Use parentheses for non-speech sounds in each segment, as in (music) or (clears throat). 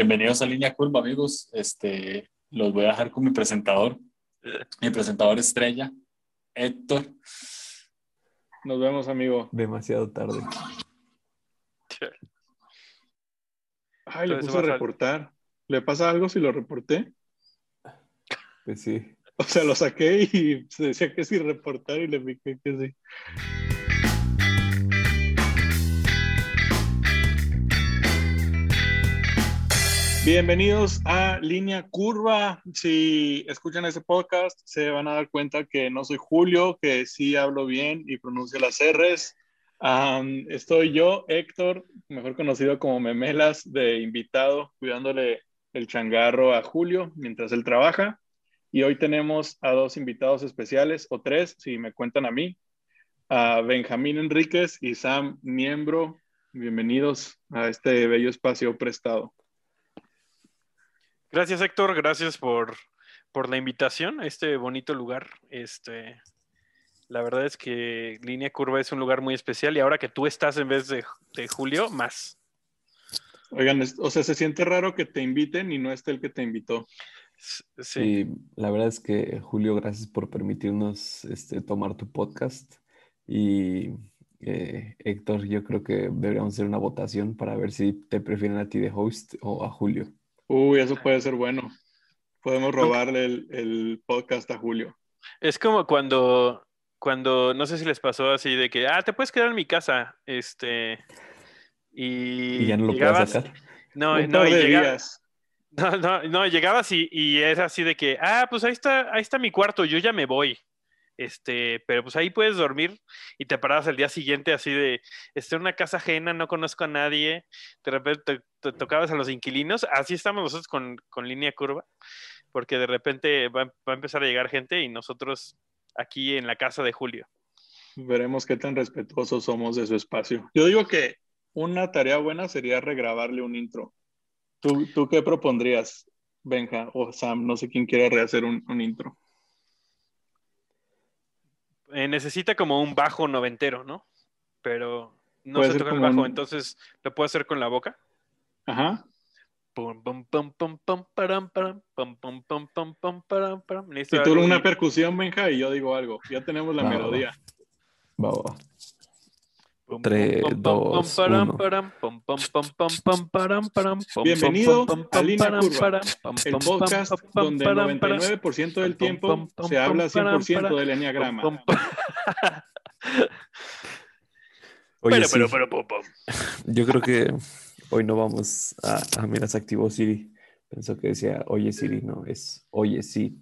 Bienvenidos a Línea Curva, amigos. Este, los voy a dejar con mi presentador, mi presentador estrella, Héctor. Nos vemos, amigo. Demasiado tarde. Ay, le puse a reportar. ¿Le pasa algo si lo reporté? Pues sí. O sea, lo saqué y se decía que sí reportar y le piqué que sí. Bienvenidos a Línea Curva. Si escuchan este podcast, se van a dar cuenta que no soy Julio, que sí hablo bien y pronuncio las R's. estoy yo, Héctor, mejor conocido como Memelas, de invitado, cuidándole el changarro a Julio mientras él trabaja. Y hoy tenemos a dos invitados especiales, o tres, si me cuentan a mí, a Benjamín Enríquez y Sam Miembro. Bienvenidos a este bello espacio prestado. Gracias, Héctor. Gracias por, la invitación a este bonito lugar. Este, la verdad es que Línea Curva es un lugar muy especial y ahora que tú estás en vez de, Julio, más. Oigan, o sea, se siente raro que te inviten y no esté el que te invitó. Sí. la verdad es que Julio, gracias por permitirnos este, tomar tu podcast. Y eh, Héctor, yo creo que deberíamos hacer una votación para ver si te prefieren a ti de host o a Julio. Uy, eso puede ser bueno. Podemos robarle el, podcast a Julio. Es como cuando, cuando, no sé si les pasó así de que, ah, te puedes quedar en mi casa, este, y, ¿Y ya no lo llegabas, puedes sacar. No, no, y llegabas, no, no, no, llegabas y, y es así de que, ah, pues ahí está, ahí está mi cuarto, yo ya me voy. Este, pero pues ahí puedes dormir y te parabas el día siguiente así de, estoy en una casa ajena, no conozco a nadie, de repente te, tocabas a los inquilinos, así estamos nosotros con, con línea curva, porque de repente va, va, a empezar a llegar gente y nosotros aquí en la casa de Julio. Veremos qué tan respetuosos somos de su espacio. Yo digo que una tarea buena sería regrabarle un intro. ¿Tú, tú qué propondrías, Benja o Sam? No sé quién quiera rehacer un, un intro. Eh, necesita como un bajo noventero, ¿no? Pero no se toca el bajo, entonces lo puedo hacer con la boca. Ajá. Y tú una percusión, Benja, y yo digo algo. Ya tenemos la melodía. Va, va. 3, 2, 1. Bienvenido a Línea Curva, el podcast donde el 99% del tiempo se habla 100% del enneagrama. (laughs) Oye, pero, pero, pero, (laughs) Yo creo que hoy no vamos a... Ah, mira, se activó Siri. Pensó que decía, oye Siri, no, es oye sí.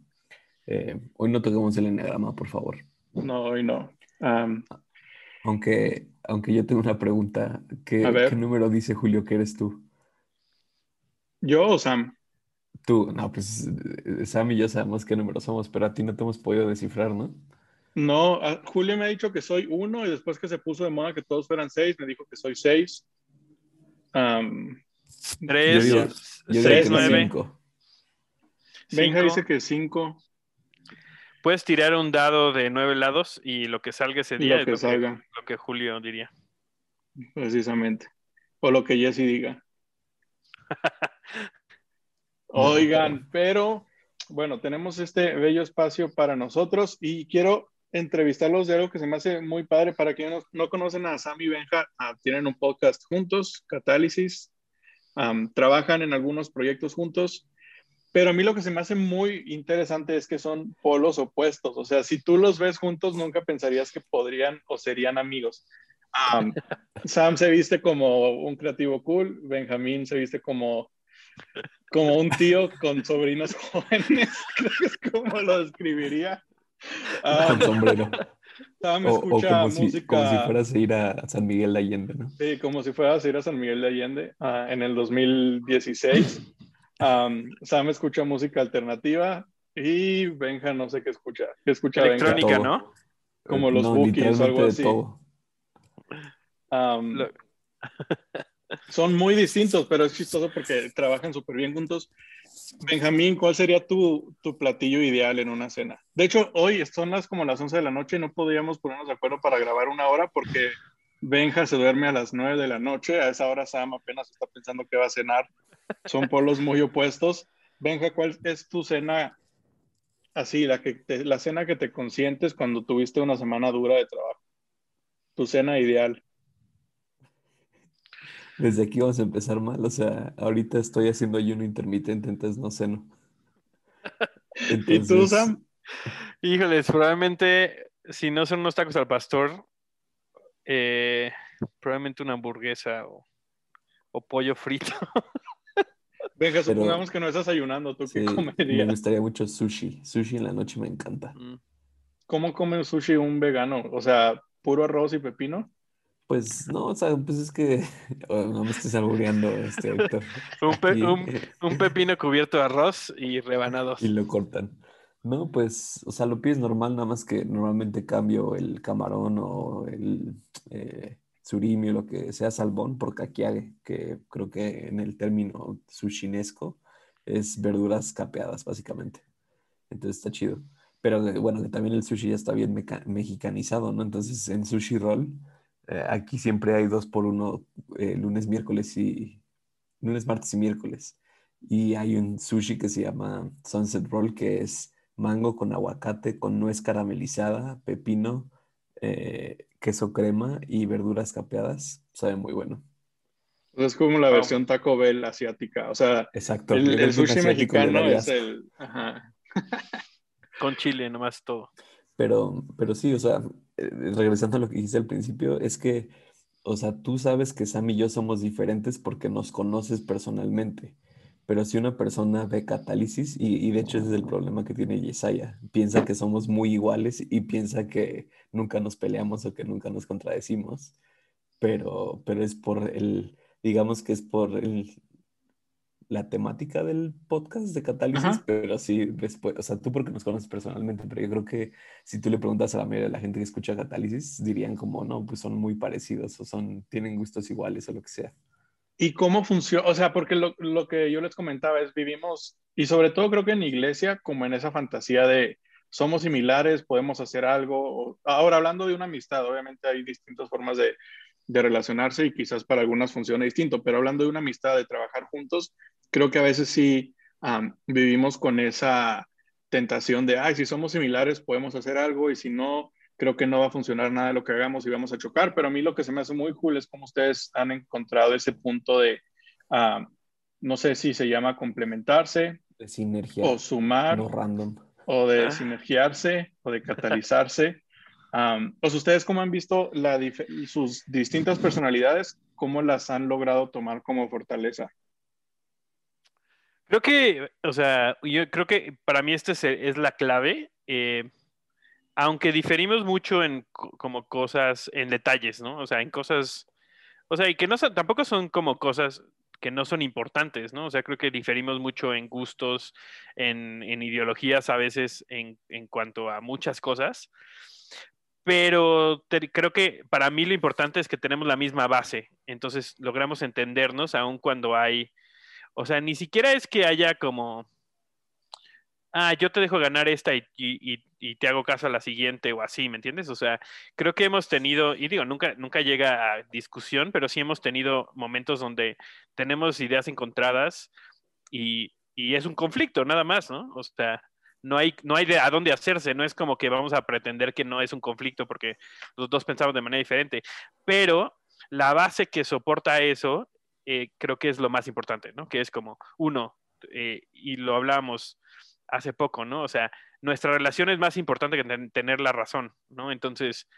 Eh, hoy no toquemos el enneagrama, por favor. No, hoy no. Aunque, aunque yo tengo una pregunta. ¿Qué, número dice Julio que eres tú? ¿Yo o Sam? Tú, no, pues eh, Sam y yo sabemos qué número somos, pero a ti no te hemos podido descifrar, ¿no? No, Julio me ha dicho que soy uno y después que se puso de moda que todos fueran seis, me dijo que soy seis. tres, seis, nueve. Benja dice que cinco. Puedes tirar un dado de nueve lados y lo que salga ese día lo que es salga. lo que Julio diría. Precisamente. O lo que Jesse diga. (laughs) Oigan, pero bueno, tenemos este bello espacio para nosotros y quiero entrevistarlos de algo que se me hace muy padre. Para quienes no, conocen a Sam y Benja, ah, tienen un podcast juntos, Catálisis. trabajan en algunos proyectos juntos pero a mí lo que se me hace muy interesante es que son polos opuestos. O sea, si tú los ves juntos, nunca pensarías que podrían o serían amigos. (laughs) Sam se viste como un creativo cool, Benjamín se viste como, como un tío con sobrinos (laughs) jóvenes, creo que es como lo describiría. (laughs) con sombrero. Sam escucha como música. Si, como si fueras a ir a San Miguel de Allende, ¿no? Sí, como si fueras a ir a San Miguel de Allende ah, en el 2016. Sam escucha música alternativa y Benja no sé qué escucha. ¿Qué escucha Electrónica, ¿no? Como los bookies o algo así. son muy distintos, pero es chistoso porque trabajan súper bien juntos. Benjamín, ¿cuál sería tu, tu, platillo ideal en una cena? De hecho, hoy son las como las 11 de la noche y no podríamos ponernos de acuerdo para grabar una hora porque Benja se duerme a las 9 de la noche. A esa hora Sam apenas está pensando que va a cenar son polos muy opuestos. Benja, ¿cuál es tu cena así, la, que la cena que te consientes cuando tuviste una semana dura de trabajo? Tu cena ideal. Desde aquí vamos a empezar mal, o sea, ahorita estoy haciendo ayuno intermitente, entonces no ceno. (laughs) ¿Y tú, Sam? Híjoles, probablemente si no son unos tacos al pastor, eh, probablemente una hamburguesa o, pollo frito. (laughs) Venga, supongamos que no estás ayunando, ¿tú qué comerías? Me gustaría mucho sushi. Sushi en la noche me encanta. Mm. ¿Cómo come sushi un vegano? O sea, puro arroz y pepino. Pues no, o sea, pues es que (laughs) no me estés albureando, este, Héctor. un, pepino cubierto de arroz y rebanados. Y lo cortan. No, pues, o sea, lo pides normal, nada más que normalmente cambio el camarón o el eh, surimi o lo que sea salmón por kakiage, que creo que en el término sushinesco es verduras capeadas, básicamente. Entonces está chido. Pero eh, bueno, que también el sushi ya está bien mexicanizado, ¿no? Entonces en sushi roll, eh, aquí siempre hay dos por uno, lunes, miércoles y lunes, martes y miércoles. Y hay un sushi que se llama Sunset Roll, que es mango con aguacate, con nuez caramelizada, pepino, eh, queso crema y verduras capeadas. Sabe muy bueno. Es como la versión Taco Bell asiática. O sea, Exacto. el, sushi mexicano es el. Con chile, nomás todo. Pero, pero sí, o sea, eh, regresando a lo que dijiste al principio, es que, o sea, tú sabes que Sam y yo somos diferentes porque nos conoces personalmente. Pero si una persona ve catálisis, y, de hecho ese es el problema que tiene Yesaya, piensa que somos muy iguales y piensa que nunca nos peleamos o que nunca nos contradecimos, pero, pero es por el, digamos que es por el, la temática del podcast de catálisis, pero sí después, o sea, tú porque nos conoces personalmente, pero yo creo que si tú le preguntas a la mayoría de la gente que escucha catálisis, dirían como, no, pues son muy parecidos o son, tienen gustos iguales o lo que sea. ¿Y cómo funciona? O sea, porque lo, que yo les comentaba es, vivimos, y sobre todo creo que en iglesia, como en esa fantasía de somos similares, podemos hacer algo. Ahora, hablando de una amistad, obviamente hay distintas formas de, relacionarse y quizás para algunas funcione distinto, pero hablando de una amistad, de trabajar juntos, creo que a veces sí vivimos con esa tentación de, ay, si somos similares, podemos hacer algo, y si no, creo que no va a funcionar nada de lo que hagamos y vamos a chocar, pero a mí lo que se me hace muy cool es cómo ustedes han encontrado ese punto de, ah, no sé si se llama complementarse, de sinergia, o sumar, random. o de ah. sinergiarse, o de catalizarse. Um, (laughs) pues ustedes cómo han visto la sus distintas personalidades, cómo las han logrado tomar como fortaleza. Creo que, o sea, yo creo que para mí esta es, la clave. Eh, aunque diferimos mucho en como cosas, en detalles, ¿no? O sea, en cosas, o sea, y que no tampoco son como cosas que no son importantes, ¿no? O sea, creo que diferimos mucho en gustos, en, ideologías a veces en, cuanto a muchas cosas, pero creo que para mí lo importante es que tenemos la misma base, entonces logramos entendernos aun cuando hay, o sea, ni siquiera es que haya como ah, yo te dejo ganar esta y, te hago caso a la siguiente o así, ¿me entiendes? O sea, creo que hemos tenido, y digo, nunca, nunca llega a discusión, pero sí hemos tenido momentos donde tenemos ideas encontradas y, es un conflicto, nada más, ¿no? O sea, no hay, no hay de a dónde hacerse, no es como que vamos a pretender que no es un conflicto porque los dos pensamos de manera diferente, pero la base que soporta eso eh, creo que es lo más importante, ¿no? Que es como, uno, eh, y lo hablábamos hace poco, ¿no? O sea, nuestra relación es más importante que tener la razón, ¿no? Entonces,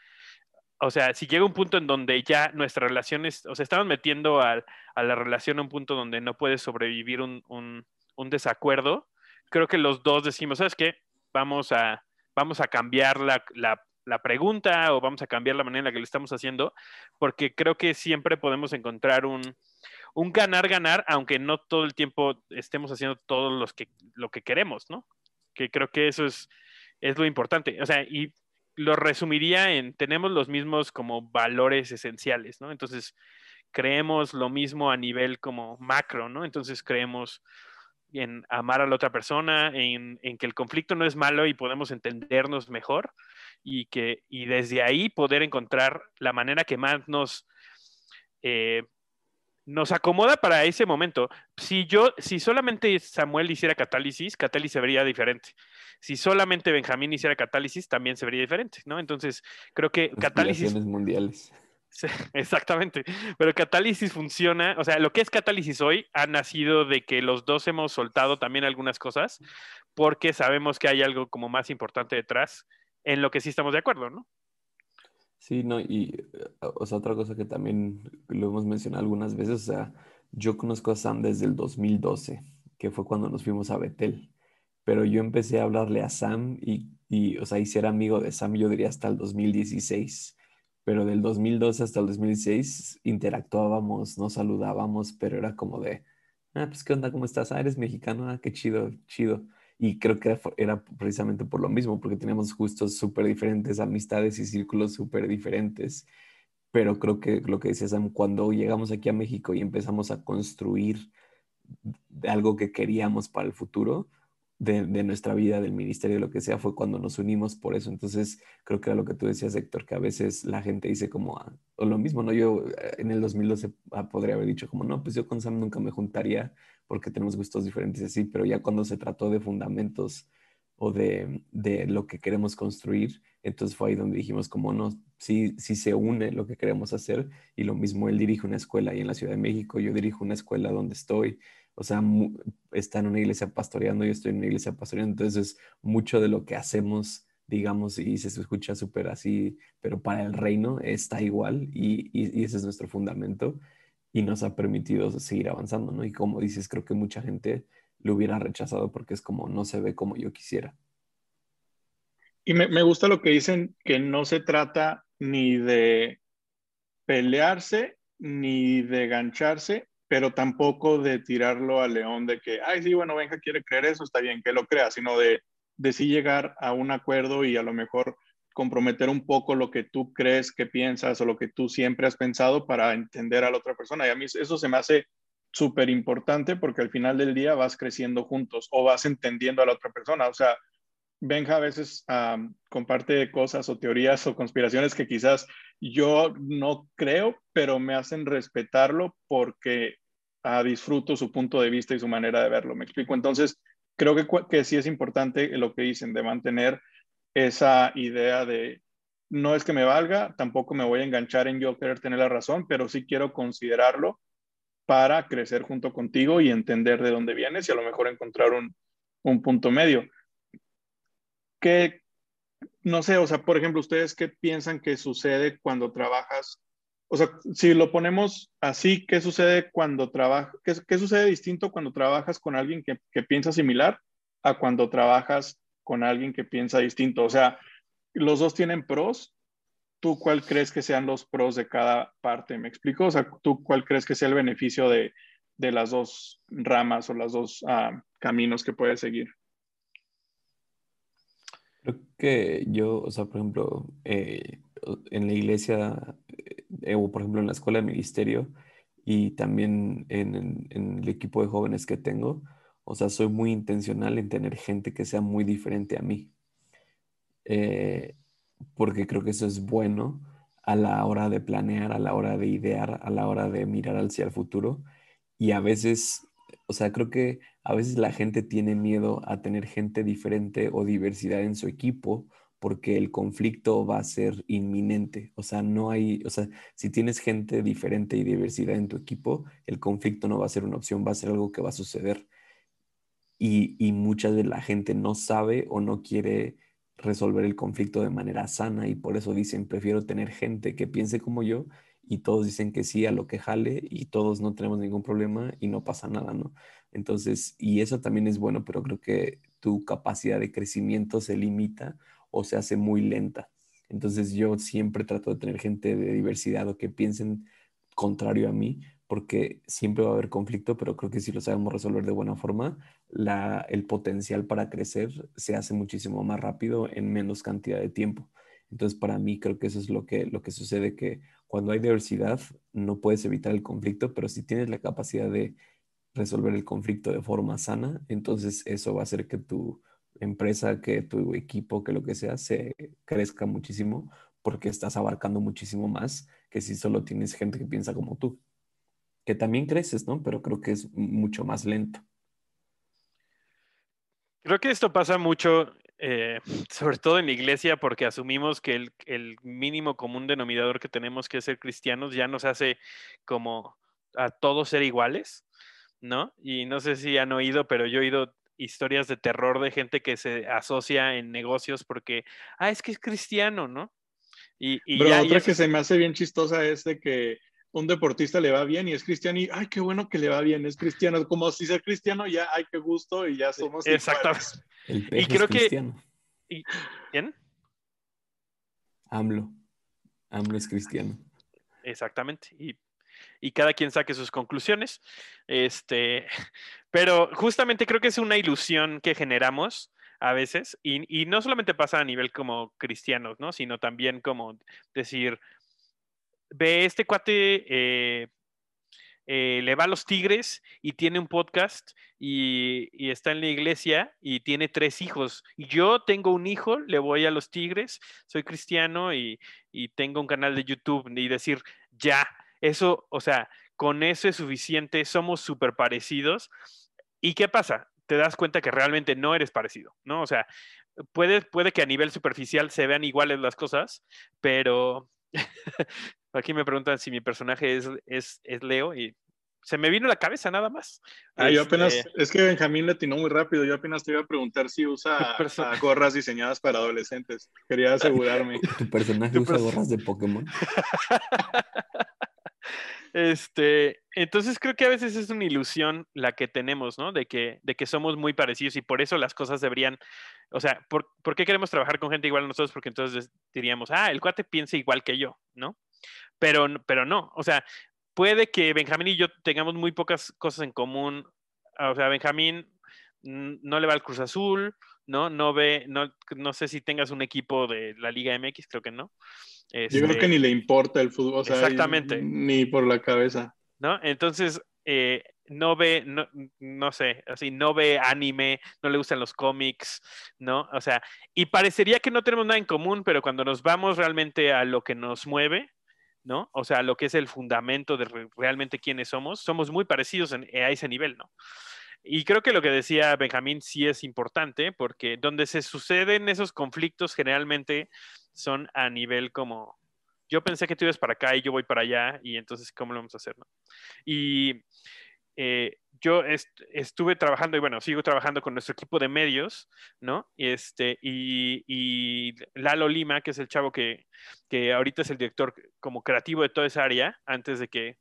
o sea, si llega un punto en donde ya nuestra relación es, o sea, estamos metiendo a, la relación a un punto donde no puede sobrevivir un, desacuerdo, creo que los dos decimos, ¿sabes qué? Vamos a, vamos a cambiar la, la pregunta o vamos a cambiar la manera en la que lo estamos haciendo, porque creo que siempre podemos encontrar un, un ganar-ganar, aunque no todo el tiempo estemos haciendo todo los que, lo que queremos, ¿no? Que creo que eso es, es lo importante. O sea, y lo resumiría en, tenemos los mismos como valores esenciales, ¿no? Entonces, creemos lo mismo a nivel como macro, ¿no? Entonces, creemos en amar a la otra persona, en, que el conflicto no es malo y podemos entendernos mejor y que y desde ahí poder encontrar la manera que más nos eh, nos acomoda para ese momento. Si yo, si solamente Samuel hiciera catálisis, catálisis se vería diferente. Si solamente Benjamín hiciera catálisis, también se vería diferente, ¿no? Entonces, creo que catálisis... mundiales. (laughs) exactamente. Pero catálisis funciona, o sea, lo que es catálisis hoy ha nacido de que los dos hemos soltado también algunas cosas porque sabemos que hay algo como más importante detrás en lo que sí estamos de acuerdo, ¿no? Sí, no, y o sea, otra cosa que también lo hemos mencionado algunas veces, o sea, yo conozco a Sam desde el 2012, que fue cuando nos fuimos a Betel, pero yo empecé a hablarle a Sam y, y o sea, y ser amigo de Sam yo diría hasta el 2016 pero del 2012 hasta el 2006 interactuábamos, nos saludábamos, pero era como de, ah, pues qué onda, ¿cómo estás? Ah, eres mexicano, ah, qué chido, chido. Y creo que era precisamente por lo mismo, porque teníamos gustos súper diferentes, amistades y círculos súper diferentes. Pero creo que lo que decías, Sam, cuando llegamos aquí a México y empezamos a construir algo que queríamos para el futuro, de, nuestra vida, del ministerio, lo que sea, fue cuando nos unimos por eso. Entonces, creo que era lo que tú decías, Héctor, que a veces la gente dice como, ah, o lo mismo, ¿no? Yo eh, en el 2012 ah, podría haber dicho como, no, pues yo con Sam nunca me juntaría porque tenemos gustos diferentes así, pero ya cuando se trató de fundamentos o de, de lo que queremos construir, entonces fue ahí donde dijimos como, no, sí, sí se une lo que queremos hacer y lo mismo, él dirige una escuela ahí en la Ciudad de México, yo dirijo una escuela donde estoy. O sea, está en una iglesia pastoreando, yo estoy en una iglesia pastoreando, entonces mucho de lo que hacemos, digamos, y se escucha súper así, pero para el reino está igual y, y, ese es nuestro fundamento y nos ha permitido seguir avanzando, ¿no? Y como dices, creo que mucha gente lo hubiera rechazado porque es como no se ve como yo quisiera. Y me, gusta lo que dicen, que no se trata ni de pelearse ni de gancharse, pero tampoco de tirarlo al león de que, ay, sí, bueno, Benja quiere creer eso, está bien que lo crea, sino de, de sí llegar a un acuerdo y a lo mejor comprometer un poco lo que tú crees que piensas o lo que tú siempre has pensado para entender a la otra persona. Y a mí eso se me hace súper importante porque al final del día vas creciendo juntos o vas entendiendo a la otra persona. O sea, Benja a veces comparte cosas o teorías o conspiraciones que quizás yo no creo, pero me hacen respetarlo porque ah, disfruto su punto de vista y su manera de verlo. ¿Me explico? Entonces, creo que, que sí es importante lo que dicen de mantener esa idea de no es que me valga, tampoco me voy a enganchar en yo querer tener la razón, pero sí quiero considerarlo para crecer junto contigo y entender de dónde vienes y a lo mejor encontrar un, un punto medio. ¿Qué, no sé, o sea, por ejemplo, ustedes qué piensan que sucede cuando trabajas? O sea, si lo ponemos así, ¿qué sucede cuando trabajas? Qué, sucede distinto cuando trabajas con alguien que, que, piensa similar a cuando trabajas con alguien que piensa distinto? O sea, los dos tienen pros. ¿Tú cuál crees que sean los pros de cada parte? ¿Me explico? O sea, ¿tú cuál crees que sea el beneficio de, de las dos ramas o los dos ah, caminos que puedes seguir? Creo que yo, o sea, por ejemplo, eh, en la iglesia, eh, o por ejemplo en la escuela de ministerio y también en, el equipo de jóvenes que tengo, o sea, soy muy intencional en tener gente que sea muy diferente a mí. Eh, porque creo que eso es bueno a la hora de planear, a la hora de idear, a la hora de mirar hacia el futuro. Y a veces o sea, creo que a veces la gente tiene miedo a tener gente diferente o diversidad en su equipo porque el conflicto va a ser inminente. O sea, no hay, o sea, si tienes gente diferente y diversidad en tu equipo, el conflicto no va a ser una opción, va a ser algo que va a suceder. Y, y mucha de la gente no sabe o no quiere resolver el conflicto de manera sana y por eso dicen, prefiero tener gente que piense como yo y todos dicen que sí a lo que jale y todos no tenemos ningún problema y no pasa nada, ¿no? Entonces, y eso también es bueno, pero creo que tu capacidad de crecimiento se limita o se hace muy lenta. Entonces yo siempre trato de tener gente de diversidad o que piensen contrario a mí, porque siempre va a haber conflicto, pero creo que si lo sabemos resolver de buena forma, la, el potencial para crecer se hace muchísimo más rápido en menos cantidad de tiempo. Entonces, para mí creo que eso es lo que, lo que sucede, que cuando hay diversidad no puedes evitar el conflicto, pero si tienes la capacidad de resolver el conflicto de forma sana, entonces eso va a hacer que tu empresa, que tu equipo, que lo que sea, se crezca muchísimo porque estás abarcando muchísimo más que si solo tienes gente que piensa como tú. Que también creces, ¿no? Pero creo que es mucho más lento. Creo que esto pasa mucho, eh, (laughs) sobre todo en la iglesia, porque asumimos que el, el, mínimo común denominador que tenemos que ser cristianos ya nos hace como a todos ser iguales, ¿no? Y no sé si han oído, pero yo he oído historias de terror de gente que se asocia en negocios porque, ah, es que es cristiano, ¿no? Y, y Pero otra que se me hace bien chistosa es de que un deportista le va bien y es cristiano y, ay, qué bueno que le va bien, es cristiano. Como si ser cristiano ya, ay, qué gusto y ya somos Exactamente. Y creo que... ¿Quién? AMLO. AMLO es cristiano. Exactamente. Y, y, cada quien saque sus conclusiones. Este, (laughs) pero justamente creo que es una ilusión que generamos a veces, y, y, no solamente pasa a nivel como cristianos, ¿no? Sino también como decir, ve este cuate, eh, eh, le va a los Tigres y tiene un podcast y, está en la iglesia y tiene tres hijos. Y yo tengo un hijo, le voy a los Tigres, soy cristiano y, tengo un canal de YouTube y decir, ya, eso, o sea, con eso es suficiente, somos súper parecidos. ¿Y qué pasa? Te das cuenta que realmente no eres parecido, ¿no? O sea, puede, puede que a nivel superficial se vean iguales las cosas, pero (laughs) Aquí me preguntan si mi personaje es, es, es Leo y se me vino a la cabeza nada más. Ah, yo apenas, este es que Benjamín le atinó muy rápido, yo apenas te iba a preguntar si usa gorras diseñadas para adolescentes. Quería asegurarme. (laughs) ¿Tu personaje usa gorras de Pokémon? (laughs) Este, entonces creo que a veces es una ilusión la que tenemos, ¿no? De que, de que somos muy parecidos y por eso las cosas deberían, o sea, ¿por, ¿por qué queremos trabajar con gente igual a nosotros? Porque entonces diríamos, ah, el cuate piensa igual que yo, ¿no? Pero, pero no, o sea, puede que Benjamín y yo tengamos muy pocas cosas en común. O sea, Benjamín no le va al Cruz Azul, ¿no? No ve, no, no sé si tengas un equipo de la Liga MX, creo que no. Yo creo que este ni le importa el fútbol, o sea, exactamente. ni por la cabeza. ¿No? Entonces, eh, no ve, no, no, sé, así, no ve anime, no le gustan los cómics, ¿no? O sea, y parecería que no tenemos nada en común, pero cuando nos vamos realmente a lo que nos mueve, ¿no? O sea, lo que es el fundamento de realmente quiénes somos, somos muy parecidos a ese nivel, ¿no? Y creo que lo que decía Benjamín sí es importante, porque donde se suceden esos conflictos generalmente son a nivel como, yo pensé que tú ibas para acá y yo voy para allá, y entonces, ¿cómo lo vamos a hacer? No? Y eh, yo estuve trabajando y bueno, sigo trabajando con nuestro equipo de medios, ¿no? Este, y, Lalo Lima, que es el chavo que, que, ahorita es el director como creativo de toda esa área, antes de que,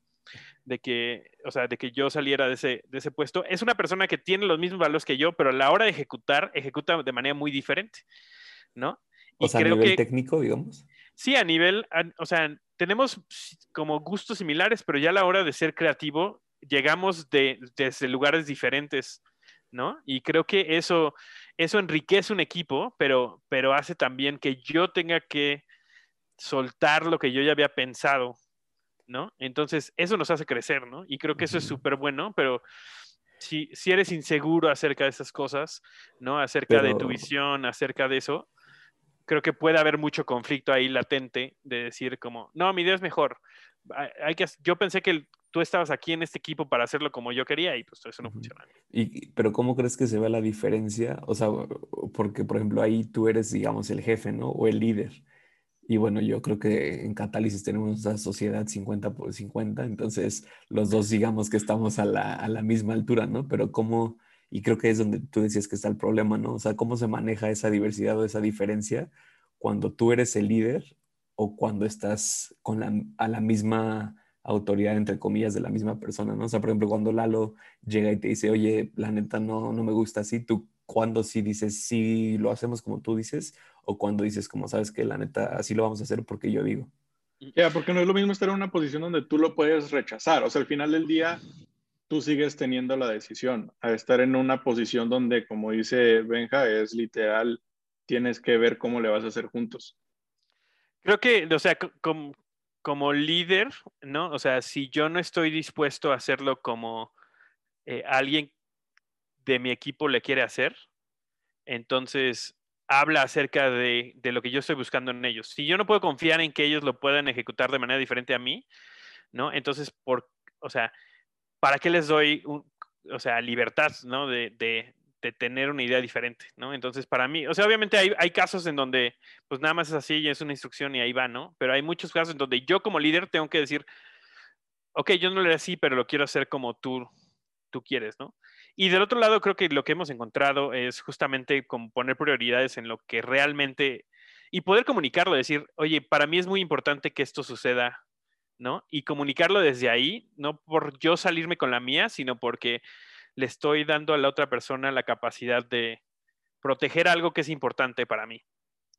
de que, o sea, de que yo saliera de ese, de ese puesto, es una persona que tiene los mismos valores que yo, pero a la hora de ejecutar, ejecuta de manera muy diferente, ¿no? O sea, a nivel técnico, digamos. Sí, a nivel, o sea, tenemos como gustos similares, pero ya a la hora de ser creativo, llegamos de, desde lugares diferentes, ¿no? Y creo que eso, eso enriquece un equipo, pero, pero hace también que yo tenga que soltar lo que yo ya había pensado, ¿no? Entonces, eso nos hace crecer, ¿no? Y creo que eso es súper bueno, pero si, si eres inseguro acerca de esas cosas, ¿no? Acerca de tu visión, acerca de eso, creo que puede haber mucho conflicto ahí latente de decir como, no, mi idea es mejor. Hay que, yo pensé que tú estabas aquí en este equipo para hacerlo como yo quería y pues eso no funciona. Y, pero ¿cómo crees que se ve la diferencia? O sea, porque por ejemplo ahí tú eres, digamos, el jefe, ¿no? O el líder. Y bueno, yo creo que en Catálisis tenemos una sociedad 50 por 50, entonces los dos digamos que estamos a la, a la misma altura, ¿no? Pero ¿cómo, y creo que es donde tú decías que está el problema, ¿no? O sea, ¿cómo se maneja esa diversidad o esa diferencia cuando tú eres el líder o cuando estás con la, a la misma autoridad, entre comillas, de la misma persona, ¿no? O sea, por ejemplo, cuando Lalo llega y te dice, oye, la neta no, no me gusta así, tú cuando sí dices, sí lo hacemos como tú dices, o cuando dices, como sabes que la neta así lo vamos a hacer porque yo digo. Ya, porque no es lo mismo estar en una posición donde tú lo puedes rechazar. O sea, al final del día, tú sigues teniendo la decisión. A estar en una posición donde, como dice Benja, es literal, tienes que ver cómo le vas a hacer juntos. Creo que, o sea, como, como líder, ¿no? O sea, si yo no estoy dispuesto a hacerlo como eh, alguien de mi equipo le quiere hacer, entonces habla acerca de, de, lo que yo estoy buscando en ellos. Si yo no puedo confiar en que ellos lo puedan ejecutar de manera diferente a mí, ¿no? Entonces, por, o sea, ¿para qué les doy, o sea, libertad, ¿no? De, de, de, tener una idea diferente, ¿no? Entonces, para mí, o sea, obviamente hay, hay, casos en donde, pues nada más es así y es una instrucción y ahí va, ¿no? Pero hay muchos casos en donde yo como líder tengo que decir, ok, yo no lo haré así, pero lo quiero hacer como tú, tú quieres, ¿no? Y del otro lado, creo que lo que hemos encontrado es justamente como poner prioridades en lo que realmente y poder comunicarlo, decir, oye, para mí es muy importante que esto suceda, ¿no? Y comunicarlo desde ahí, no por yo salirme con la mía, sino porque le estoy dando a la otra persona la capacidad de proteger algo que es importante para mí,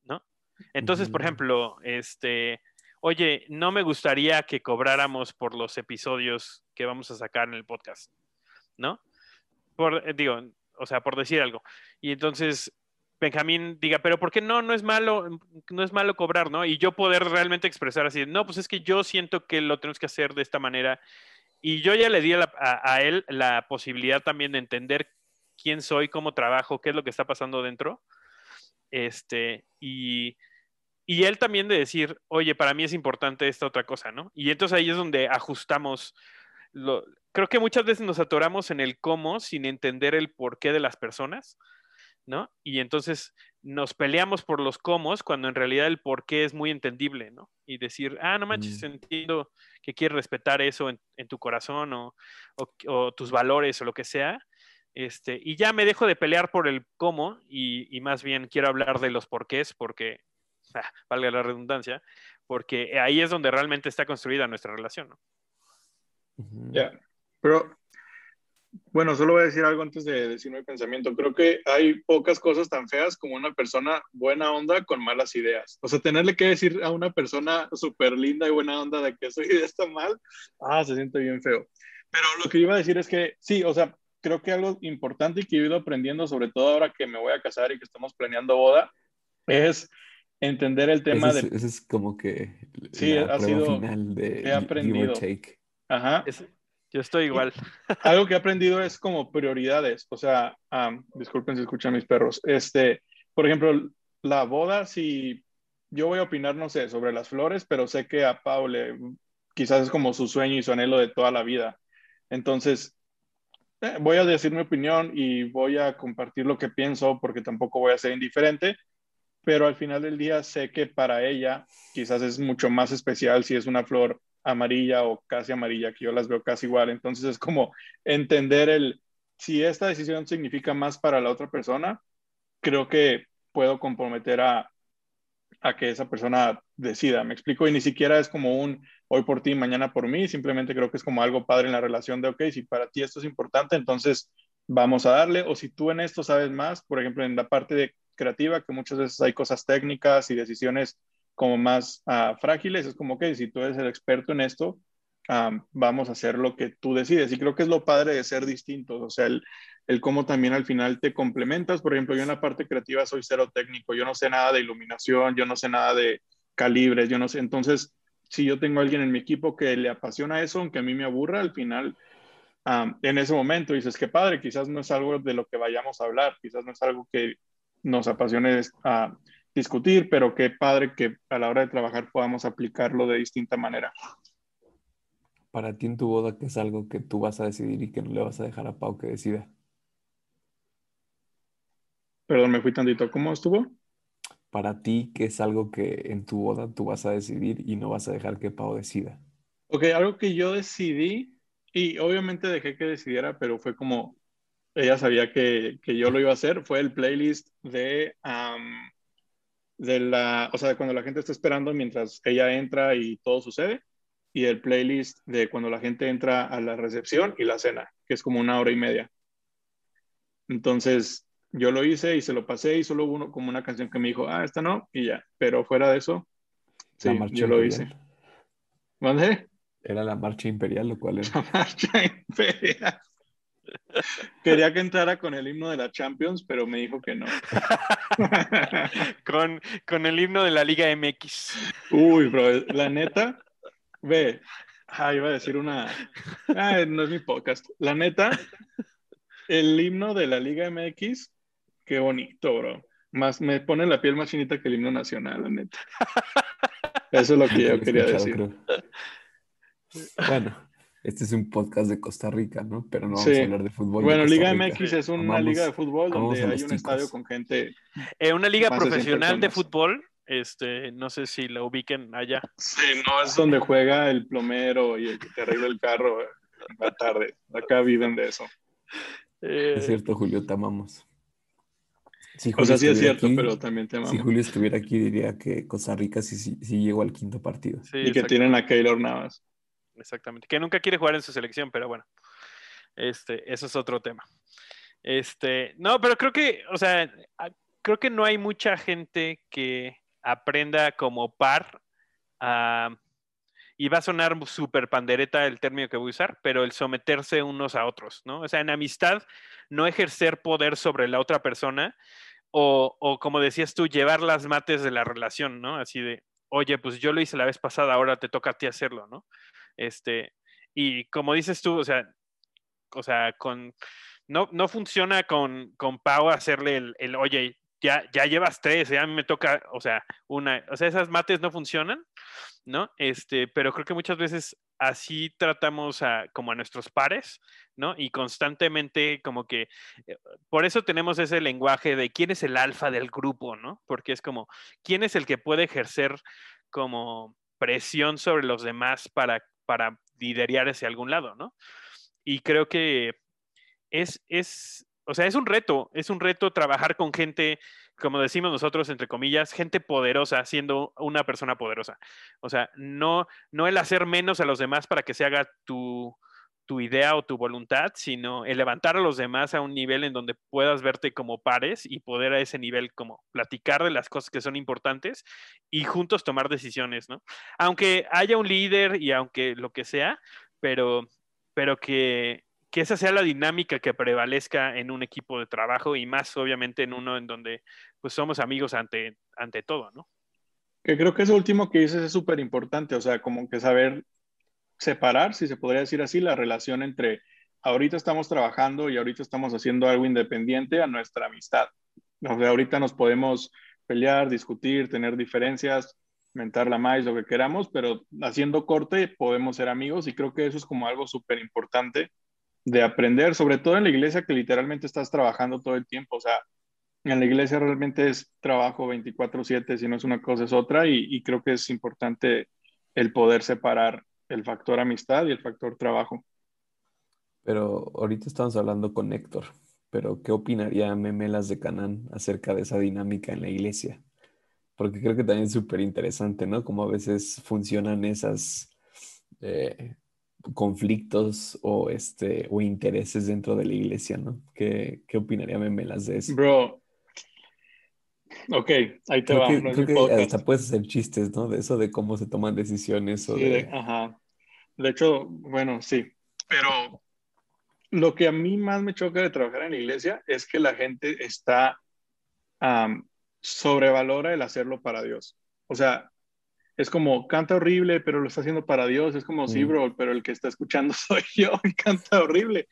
¿no? Entonces, por ejemplo, este, oye, no me gustaría que cobráramos por los episodios que vamos a sacar en el podcast, ¿no? Por, eh, digo, o sea, por decir algo. Y entonces Benjamín diga, pero ¿por qué no? No es malo, no es malo cobrar, ¿no? Y yo poder realmente expresar así, no, pues es que yo siento que lo tenemos que hacer de esta manera. Y yo ya le di a, él la posibilidad también de entender quién soy, cómo trabajo, qué es lo que está pasando dentro. Este, y, y él también de decir, oye, para mí es importante esta otra cosa, ¿no? Y entonces ahí es donde ajustamos. Lo, creo que muchas veces nos atoramos en el cómo sin entender el porqué de las personas ¿no? Y entonces nos peleamos por los cómo cuando en realidad el por qué es muy entendible, ¿no? Y decir, ah, no manches, mm. entiendo que quieres respetar eso en, tu corazón o, tus valores o lo que sea. Este, y ya me dejo de pelear por el cómo y, más bien quiero hablar de los porqués porque, (laughs) ah, valga la redundancia, porque ahí es donde realmente está construida nuestra relación, ¿no? Ya, pero bueno, solo voy a decir algo antes de decir mi pensamiento. Creo que hay pocas cosas tan feas como una persona buena onda con malas ideas. O sea, tenerle que decir a una persona súper linda y buena onda de que esa idea está mal, ah, se siente bien feo. Pero lo que iba a decir es que sí, o sea, creo que algo importante y que he ido aprendiendo, sobre todo ahora que me voy a casar y que estamos planeando boda, es entender el tema de... Ese es como que sí, ha sido, final de he aprendido. Ajá. Yo estoy igual. Algo que he (laughs) aprendido es como prioridades. O sea, disculpen si escuchan mis perros. Este, por ejemplo, la boda, si yo voy a opinar, no sé, sobre las flores, pero sé que a Paule quizás es como su sueño y su anhelo de toda la vida. Entonces, eh, voy a decir mi opinión y voy a compartir lo que pienso porque tampoco voy a ser indiferente, pero al final del día sé que para ella quizás es mucho más especial si es una flor amarilla o casi amarilla, que yo las veo casi igual. Entonces es como entender el, si esta decisión significa más para la otra persona, creo que puedo comprometer a, a que esa persona decida. Me explico, y ni siquiera es como un hoy por ti, mañana por mí, simplemente creo que es como algo padre en la relación de, ok, si para ti esto es importante, entonces vamos a darle, o si tú en esto sabes más, por ejemplo, en la parte de creativa, que muchas veces hay cosas técnicas y decisiones como más uh, frágiles, es como que si tú eres el experto en esto, um, vamos a hacer lo que tú decides. Y creo que es lo padre de ser distintos, o sea, el, el cómo también al final te complementas. Por ejemplo, yo en la parte creativa soy cero técnico, yo no sé nada de iluminación, yo no sé nada de calibres, yo no sé. Entonces, si yo tengo a alguien en mi equipo que le apasiona eso, aunque a mí me aburra, al final, um, en ese momento dices, qué padre, quizás no es algo de lo que vayamos a hablar, quizás no es algo que nos apasione uh, discutir, pero qué padre que a la hora de trabajar podamos aplicarlo de distinta manera. Para ti en tu boda, ¿qué es algo que tú vas a decidir y que no le vas a dejar a Pau que decida? Perdón, me fui tantito. ¿Cómo estuvo? Para ti, ¿qué es algo que en tu boda tú vas a decidir y no vas a dejar que Pau decida? Ok, algo que yo decidí y obviamente dejé que decidiera, pero fue como ella sabía que, que yo lo iba a hacer, fue el playlist de de la, o sea, de cuando la gente está esperando mientras ella entra y todo sucede, y el playlist de cuando la gente entra a la recepción y la cena, que es como una hora y media. Entonces, yo lo hice y se lo pasé y solo hubo como una canción que me dijo, ah, esta no, y ya. Pero fuera de eso, sí, yo lo hice. ¿Dónde? Era la marcha imperial, lo cual era. (laughs) La marcha imperial. (laughs) Quería que entrara con el himno de la Champions, pero me dijo que no. (laughs) con, con el himno de la Liga MX. Uy, bro, la neta, ve, ah, iba a decir una, ah, no es mi podcast. La neta, el himno de la Liga MX, qué bonito, bro. Más, me pone la piel más finita que el himno nacional, la neta. (laughs) Eso es lo que yo quería decir. Bueno, Este es un podcast de Costa Rica, ¿no? Pero no vamos a hablar de fútbol. Bueno, Liga MX es una liga de fútbol donde hay un estadio con gente. Eh, una liga profesional de fútbol, este, no sé si la ubiquen allá. Sí, no es donde juega el plomero y el que te arregla el carro en la tarde. Acá viven de eso. Eh, es cierto, Julio, te amamos. o sea, sí es cierto, pero también te amamos. Si Julio estuviera aquí, diría que Costa Rica sí, sí, llegó al quinto partido. y que tienen a Keylor Navas exactamente. Que nunca quiere jugar en su selección, pero bueno, este, eso es otro tema. Este, no, pero creo que, o sea, creo que no hay mucha gente que aprenda como par y va a sonar súper pandereta el término que voy a usar, pero el someterse unos a otros, ¿no? O sea, en amistad, no ejercer poder sobre la otra persona o, o como decías tú, llevar las mates de la relación, ¿no? Así de, oye, pues yo lo hice la vez pasada, ahora te toca a ti hacerlo, ¿no? Este, y como dices tú, o sea, o sea, con, no, no funciona con, con Pau hacerle el, el, oye, ya, ya llevas tres, ya me toca, o sea, una, o sea, esas mates no funcionan, ¿no? Este, pero creo que muchas veces así tratamos a, como a nuestros pares, ¿no? Y constantemente como que, eh, por eso tenemos ese lenguaje de quién es el alfa del grupo, ¿no? Porque es como, quién es el que puede ejercer como presión sobre los demás para para liderar hacia algún lado, ¿no? Y creo que es, es, o sea, es un reto, es un reto trabajar con gente, como decimos nosotros, entre comillas, gente poderosa, siendo una persona poderosa. O sea, no, no el hacer menos a los demás para que se haga tu, tu idea o tu voluntad, sino el levantar a los demás a un nivel en donde puedas verte como pares y poder a ese nivel como platicar de las cosas que son importantes y juntos tomar decisiones, ¿no? Aunque haya un líder y aunque lo que sea, pero, pero que, que esa sea la dinámica que prevalezca en un equipo de trabajo y más obviamente en uno en donde pues somos amigos ante, ante todo, ¿no? Que creo que eso último que dices es súper importante, o sea, como que saber separar, si se podría decir así, la relación entre ahorita estamos trabajando y ahorita estamos haciendo algo independiente a nuestra amistad. O sea, ahorita nos podemos pelear, discutir, tener diferencias, mentar la más, lo que queramos, pero haciendo corte podemos ser amigos y creo que eso es como algo súper importante de aprender, sobre todo en la iglesia que literalmente estás trabajando todo el tiempo. O sea, en la iglesia realmente es trabajo 24/7, si no es una cosa es otra y, y creo que es importante el poder separar el factor amistad y el factor trabajo. Pero ahorita estamos hablando con Héctor, pero ¿qué opinaría Memelas de Canán acerca de esa dinámica en la iglesia? Porque creo que también es súper interesante, ¿no? Como a veces funcionan esas eh, conflictos o, este, o intereses dentro de la iglesia, ¿no? ¿Qué, qué opinaría Memelas de eso? Bro, Ok, ahí te creo va. creo que hasta puedes hacer chistes, ¿no? De eso, de cómo se toman decisiones. O de... ajá. De hecho, bueno, sí. Pero lo que a mí más me choca de trabajar en la iglesia es que la gente está sobrevalora el hacerlo para Dios. O sea, es como canta horrible, pero lo está haciendo para Dios. Es como, sí, mm. bro, pero el que está escuchando (laughs) soy yo y canta horrible.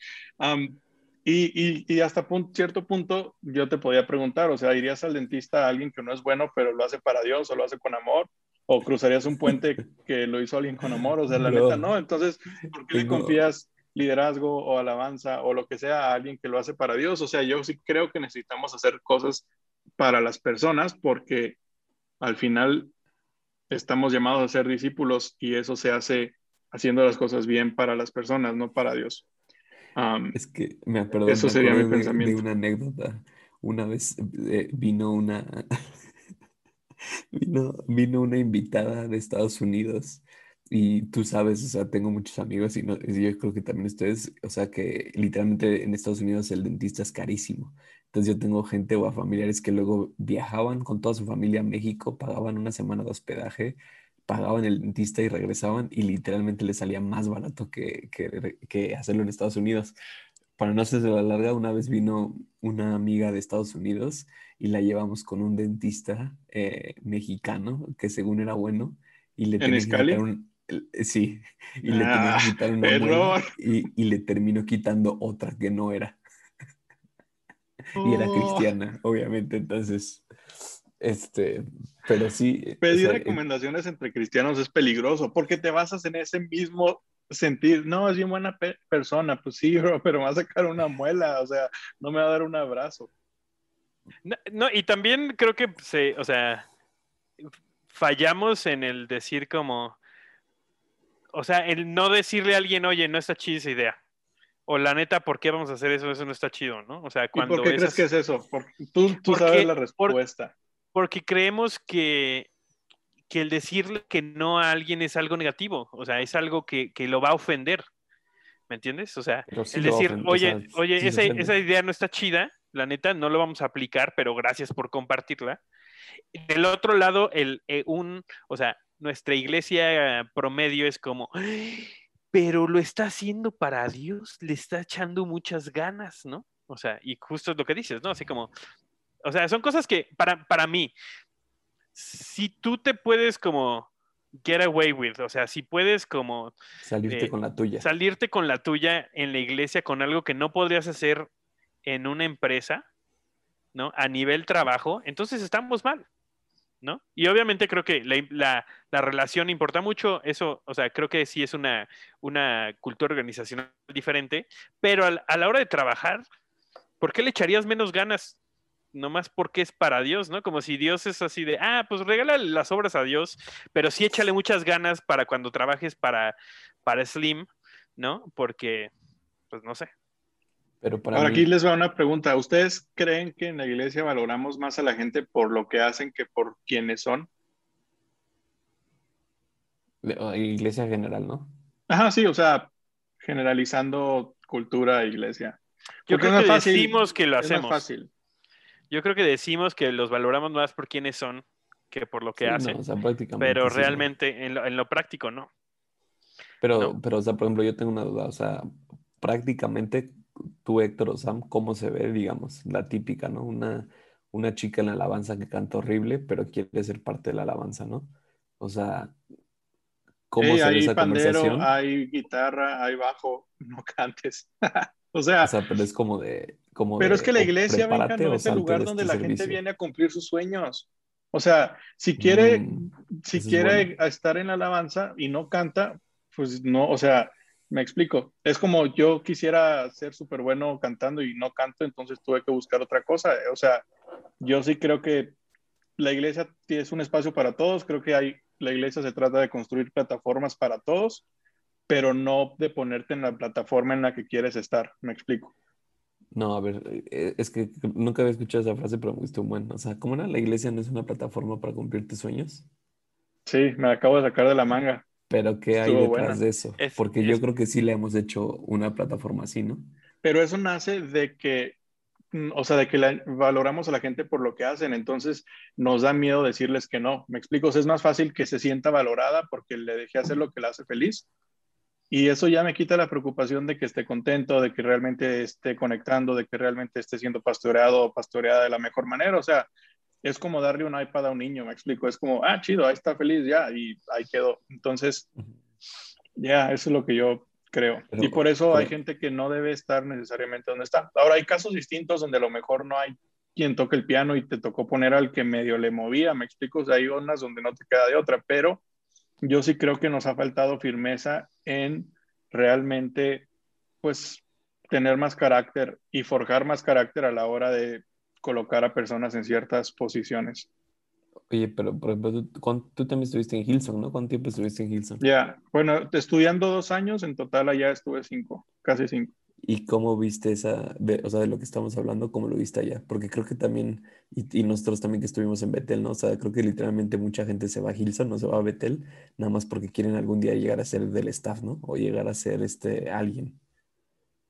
Y, y, hasta cierto punto yo te podía preguntar, o sea, ¿irías al dentista a alguien que no es bueno, pero lo hace para Dios o lo hace con amor? ¿O cruzarías un puente que lo hizo alguien con amor? O sea, la neta no. Entonces, ¿por qué le confías liderazgo o alabanza o lo que sea a alguien que lo hace para Dios? O sea, yo sí creo que necesitamos hacer cosas para las personas porque al final estamos llamados a ser discípulos y eso se hace haciendo las cosas bien para las personas, no para Dios es que me acuerdo eso sería mi de, pensamiento. de una anécdota. Una vez eh, vino una (laughs) vino, vino una invitada de Estados Unidos y tú sabes, o sea, tengo muchos amigos y, no, yo creo que también ustedes, o sea, que literalmente en Estados Unidos el dentista es carísimo. Entonces yo tengo gente o familiares que luego viajaban con toda su familia a México, pagaban una semana de hospedaje pagaban el dentista y regresaban y literalmente les salía más barato que, que, hacerlo en Estados Unidos. Para no hacerse la larga, una vez vino una amiga de Estados Unidos y la llevamos con un dentista eh, mexicano que según era bueno y le que quitar un, sí, y le que quitar una y, y le terminó quitando otra que no era. (laughs) y era oh. cristiana, obviamente, entonces este, pero sí. Pedir recomendaciones entre cristianos es peligroso porque te basas en ese mismo sentir, no, es bien buena persona, pues sí, (laughs) bro, pero me va a sacar una muela, o sea, no me va a dar un abrazo. No, y también creo que se, o sea, fallamos en el decir como, o sea, el no decirle a alguien, oye, no está chida esa idea. O la neta, ¿por qué vamos a hacer eso? Eso no está chido, ¿no? O sea, cuando. ¿Y por qué crees que es eso? Porque tú, tú sabes la respuesta. Porque creemos que, que el decirle que no a alguien es algo negativo. O sea, es algo que, que lo va a ofender. ¿Me entiendes? O sea, el decir, oye, oye, esa, esa idea no está chida, la neta, no lo vamos a aplicar, pero gracias por compartirla. Del otro lado, el, eh, un, o sea, nuestra iglesia promedio es como, pero lo está haciendo para Dios, le está echando muchas ganas, ¿no? O sea, y justo es lo que dices, ¿no? Así como, o sea, son cosas que para, para mí, si tú te puedes como get away with, o sea, si puedes como... Salirte eh, con la tuya. Salirte con la tuya en la iglesia con algo que no podrías hacer en una empresa, ¿no? A nivel trabajo, entonces estamos mal. ¿no? Y obviamente creo que la, relación importa mucho, eso, o sea, creo que sí es una, una cultura organizacional diferente, pero a, la hora de trabajar, ¿por qué le echarías menos ganas? Nomás porque es para Dios, ¿no? Como si Dios es así de, ah, pues regala las obras a Dios, pero sí échale muchas ganas para cuando trabajes para, para Slim, ¿no? Porque, pues no sé, pero para Ahora aquí les va una pregunta. ¿Ustedes creen que en la iglesia valoramos más a la gente por lo que hacen que por quienes son? Iglesia general, ¿no? Ajá, sí, o sea, generalizando cultura e iglesia. Yo creo que decimos que lo hacemos. fácil. Yo creo que decimos que los valoramos más por quienes son que por lo que hacen. pero realmente en, lo, práctico no. Pero, pero, o sea, por ejemplo, yo tengo una duda. O sea, prácticamente tú, Héctor o Sam, cómo se ve, digamos, la típica, ¿no? Una, una chica en la alabanza que canta horrible, pero quiere ser parte de la alabanza, ¿no? O sea, ¿cómo se ve esa pandero, Hay guitarra, hay bajo, (laughs) no cantes. (laughs) o sea, o sea, pero es como de... Como pero es que la iglesia no es el lugar donde este la gente viene a cumplir sus sueños. O sea, si quiere, mm, si quiere estar en la alabanza y no canta, pues no, o sea, me explico. Es como yo quisiera ser súper bueno cantando y no canto, entonces tuve que buscar otra cosa. O sea, yo sí creo que la iglesia es un espacio para todos. Creo que hay, la iglesia se trata de construir plataformas para todos, pero no de ponerte en la plataforma en la que quieres estar. Me explico. No, a ver, eh, es que nunca había escuchado esa frase, pero me gustó bueno. O sea, ¿cómo era? ¿La iglesia no es una plataforma para cumplir tus sueños? Sí, me acabo de sacar de la manga. Pero ¿qué hay detrás de eso? Porque yo creo que sí le hemos hecho una plataforma así, ¿no? Pero eso nace de que, mm, o sea, de que valoramos a la gente por lo que hacen, entonces nos da miedo decirles que no. Me explico, es más fácil que se sienta valorada porque le dejé hacer lo que la hace feliz. Y eso ya me quita la preocupación de que esté contento, de que realmente esté conectando, de que realmente esté siendo pastoreado o pastoreada de la mejor manera. O sea, es como darle un iPad a un niño, me explico, es como, ah, chido, ahí está feliz ya, y ahí quedó. Entonces, ya, eso es lo que yo creo. y por eso hay gente que no debe estar necesariamente donde está. Ahora, hay casos distintos donde a lo mejor no hay quien toque el piano y te tocó poner al que medio le movía, me explico, hay ondas donde no te queda de otra, pero yo sí creo que nos ha faltado firmeza en realmente, pues, tener más carácter y forjar más carácter a la hora de colocar a personas en ciertas posiciones. Oye, pero por ejemplo, tú, también estuviste en Hilson, ¿no? ¿Cuánto tiempo estuviste en Hilson? Ya, bueno, estudiando dos años, en total allá estuve cinco, casi cinco. ¿Y cómo viste esa, de, o sea, de lo que estamos hablando, cómo lo viste allá? Porque creo que también, y, nosotros también que estuvimos en Betel, ¿no? O sea, creo que literalmente mucha gente se va a Hilson, no se va a Betel, nada más porque quieren algún día llegar a ser del staff, ¿no? O llegar a ser este, alguien.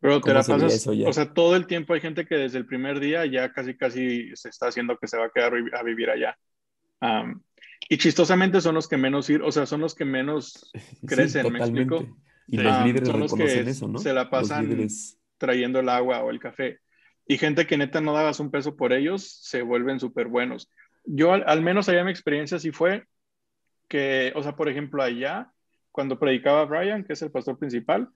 Pero te la pasas, o sea, todo el tiempo hay gente que desde el primer día ya casi casi se está haciendo que se va a quedar a vivir allá. y chistosamente son los que menos ir, o sea, son los que menos (laughs) crecen, ¿me explico? Y los líderes son los que eso, ¿no? Se la pasan trayendo el agua o el café. Y gente que neta no dabas un peso por ellos, se vuelven súper buenos. Yo al, al menos allá mi experiencia sí fue que, o sea, por ejemplo, allá, cuando predicaba Brian, que es el pastor principal,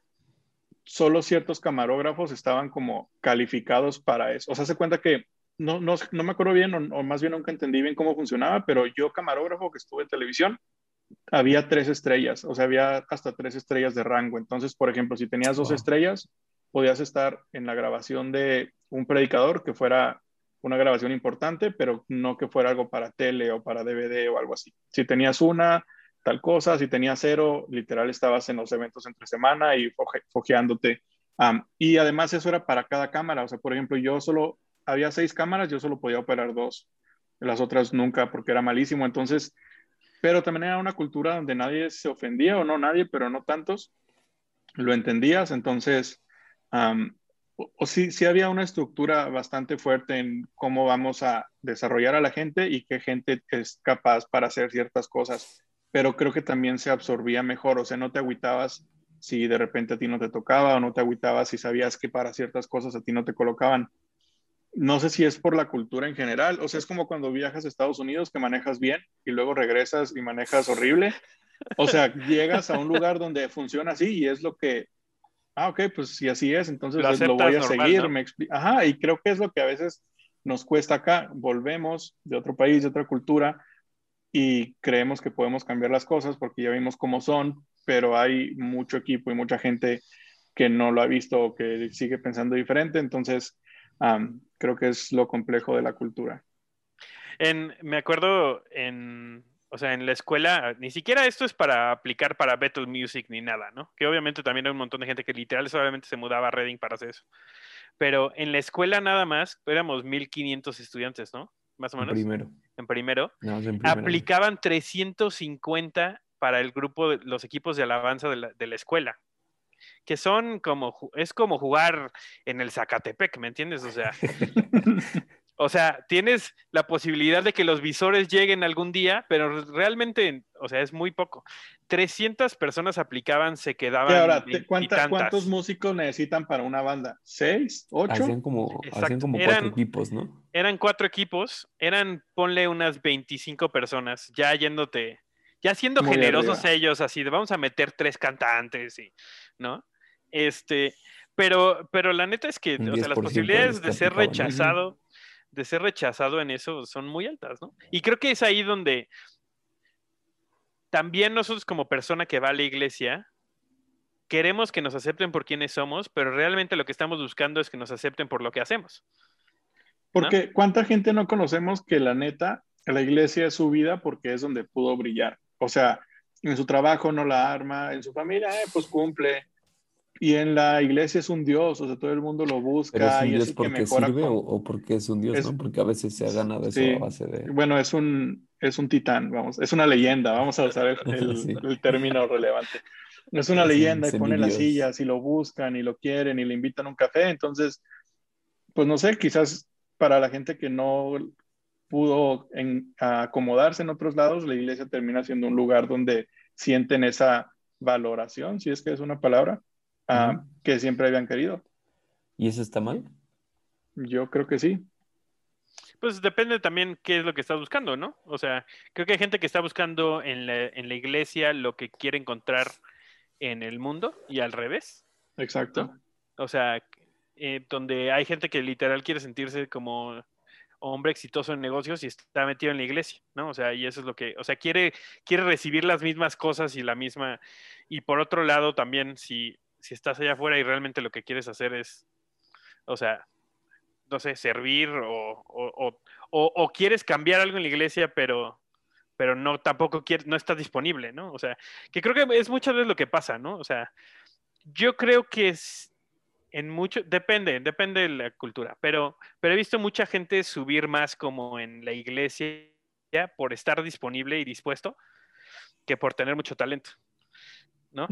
solo ciertos camarógrafos estaban como calificados para eso. O sea, se cuenta que no, me acuerdo bien o, más bien nunca entendí bien cómo funcionaba, pero yo camarógrafo que estuve en televisión, había tres estrellas, o sea, había hasta tres estrellas de rango. Entonces, por ejemplo, si tenías dos estrellas, podías estar en la grabación de un predicador que fuera una grabación importante, pero no que fuera algo para tele o para DVD o algo así. Si tenías una, tal cosa, si tenías cero, literal estabas en los eventos entre semana y fojeándote. y además eso era para cada cámara, o sea, por ejemplo, yo solo, había seis cámaras, yo solo podía operar dos, las otras nunca porque era malísimo, entonces, pero también era una cultura donde nadie se ofendía o no nadie, pero no tantos, lo entendías, entonces o, sí, sí había una estructura bastante fuerte en cómo vamos a desarrollar a la gente y qué gente es capaz para hacer ciertas cosas, pero creo que también se absorbía mejor, o sea, no te agüitabas si de repente a ti no te tocaba o no te agüitabas si sabías que para ciertas cosas a ti no te colocaban. No sé si es por la cultura en general, o sea, es como cuando viajas a Estados Unidos que manejas bien y luego regresas y manejas horrible. O sea, llegas a un lugar donde funciona así y es lo que ah, ok, pues si así es, entonces lo, voy a seguir. Me Ajá, y creo que es lo que a veces nos cuesta acá. Volvemos de otro país, de otra cultura, y creemos que podemos cambiar las cosas porque ya vimos cómo son, pero hay mucho equipo y mucha gente que no lo ha visto o que sigue pensando diferente. Entonces, creo que es lo complejo de la cultura. En, me acuerdo en o sea, en la escuela, ni siquiera esto es para aplicar para Battle Music ni nada, ¿no? Que obviamente también hay un montón de gente que literal solamente se mudaba a Reading para hacer eso. Pero en la escuela nada más, éramos 1500 estudiantes, ¿no? Más o menos. En primero. En primero. Aplicaban 350 para el grupo, de, los equipos de alabanza de la, de la escuela que son como, es como jugar en el Zacatepec, ¿me entiendes? O sea, (laughs) O sea, tienes la posibilidad de que los visores lleguen algún día, pero realmente, o sea, es muy poco. 300 personas aplicaban, se quedaban. ahora, ¿cuántos músicos necesitan para una banda? ¿Seis? ¿Ocho? Hacían como, hacían como cuatro equipos, ¿no? Eran cuatro equipos, eran, ponle unas 25 personas, ya yéndote, ya siendo generosos ellos, así de vamos a meter tres cantantes, y, ¿no? Este, pero, pero la neta es que, o sea, las posibilidades de ser rechazado de ser rechazado en eso son muy altas, ¿no? Y creo que es ahí donde también nosotros como persona que va a la iglesia, queremos que nos acepten por quienes somos, pero realmente lo que estamos buscando es que nos acepten por lo que hacemos. Porque cuánta gente no conocemos que la neta, la iglesia es su vida porque es donde pudo brillar. O sea, en su trabajo no la arma, en su familia, eh, pues cumple, y en la iglesia es un Dios, o sea, todo el mundo lo busca. es un Dios porque sirve o, porque es un Dios, ¿no? Porque a veces se ha ganado eso a base de... Bueno, es un, es un titán, vamos, es una leyenda, vamos a usar el, (laughs) término relevante. Es una leyenda y pone las sillas y lo buscan y lo quieren y le invitan a un café, entonces, pues no sé, quizás para la gente que no pudo acomodarse en otros lados, la iglesia termina siendo un lugar donde sienten esa valoración, si es que es una palabra, que siempre habían querido. ¿Y eso está mal? Yo creo que sí. Pues depende también qué es lo que estás buscando, ¿no? O sea, creo que hay gente que está buscando en la, en la iglesia lo que quiere encontrar en el mundo y al revés. Exacto. O sea, eh, donde hay gente que literal quiere sentirse como hombre exitoso en negocios y está metido en la iglesia, ¿no? O sea, y eso es lo que, o sea, quiere, quiere recibir las mismas cosas y la misma, y por otro lado también, si, si estás allá afuera y realmente lo que quieres hacer es, o sea, no sé, servir o, quieres cambiar algo en la iglesia, pero, pero no tampoco quieres, no estás disponible, ¿no? O sea, que creo que es muchas veces lo que pasa, ¿no? O sea, yo creo que es en mucho, depende, depende de la cultura, pero, pero he visto mucha gente subir más como en la iglesia por estar disponible y dispuesto que por tener mucho talento, ¿no?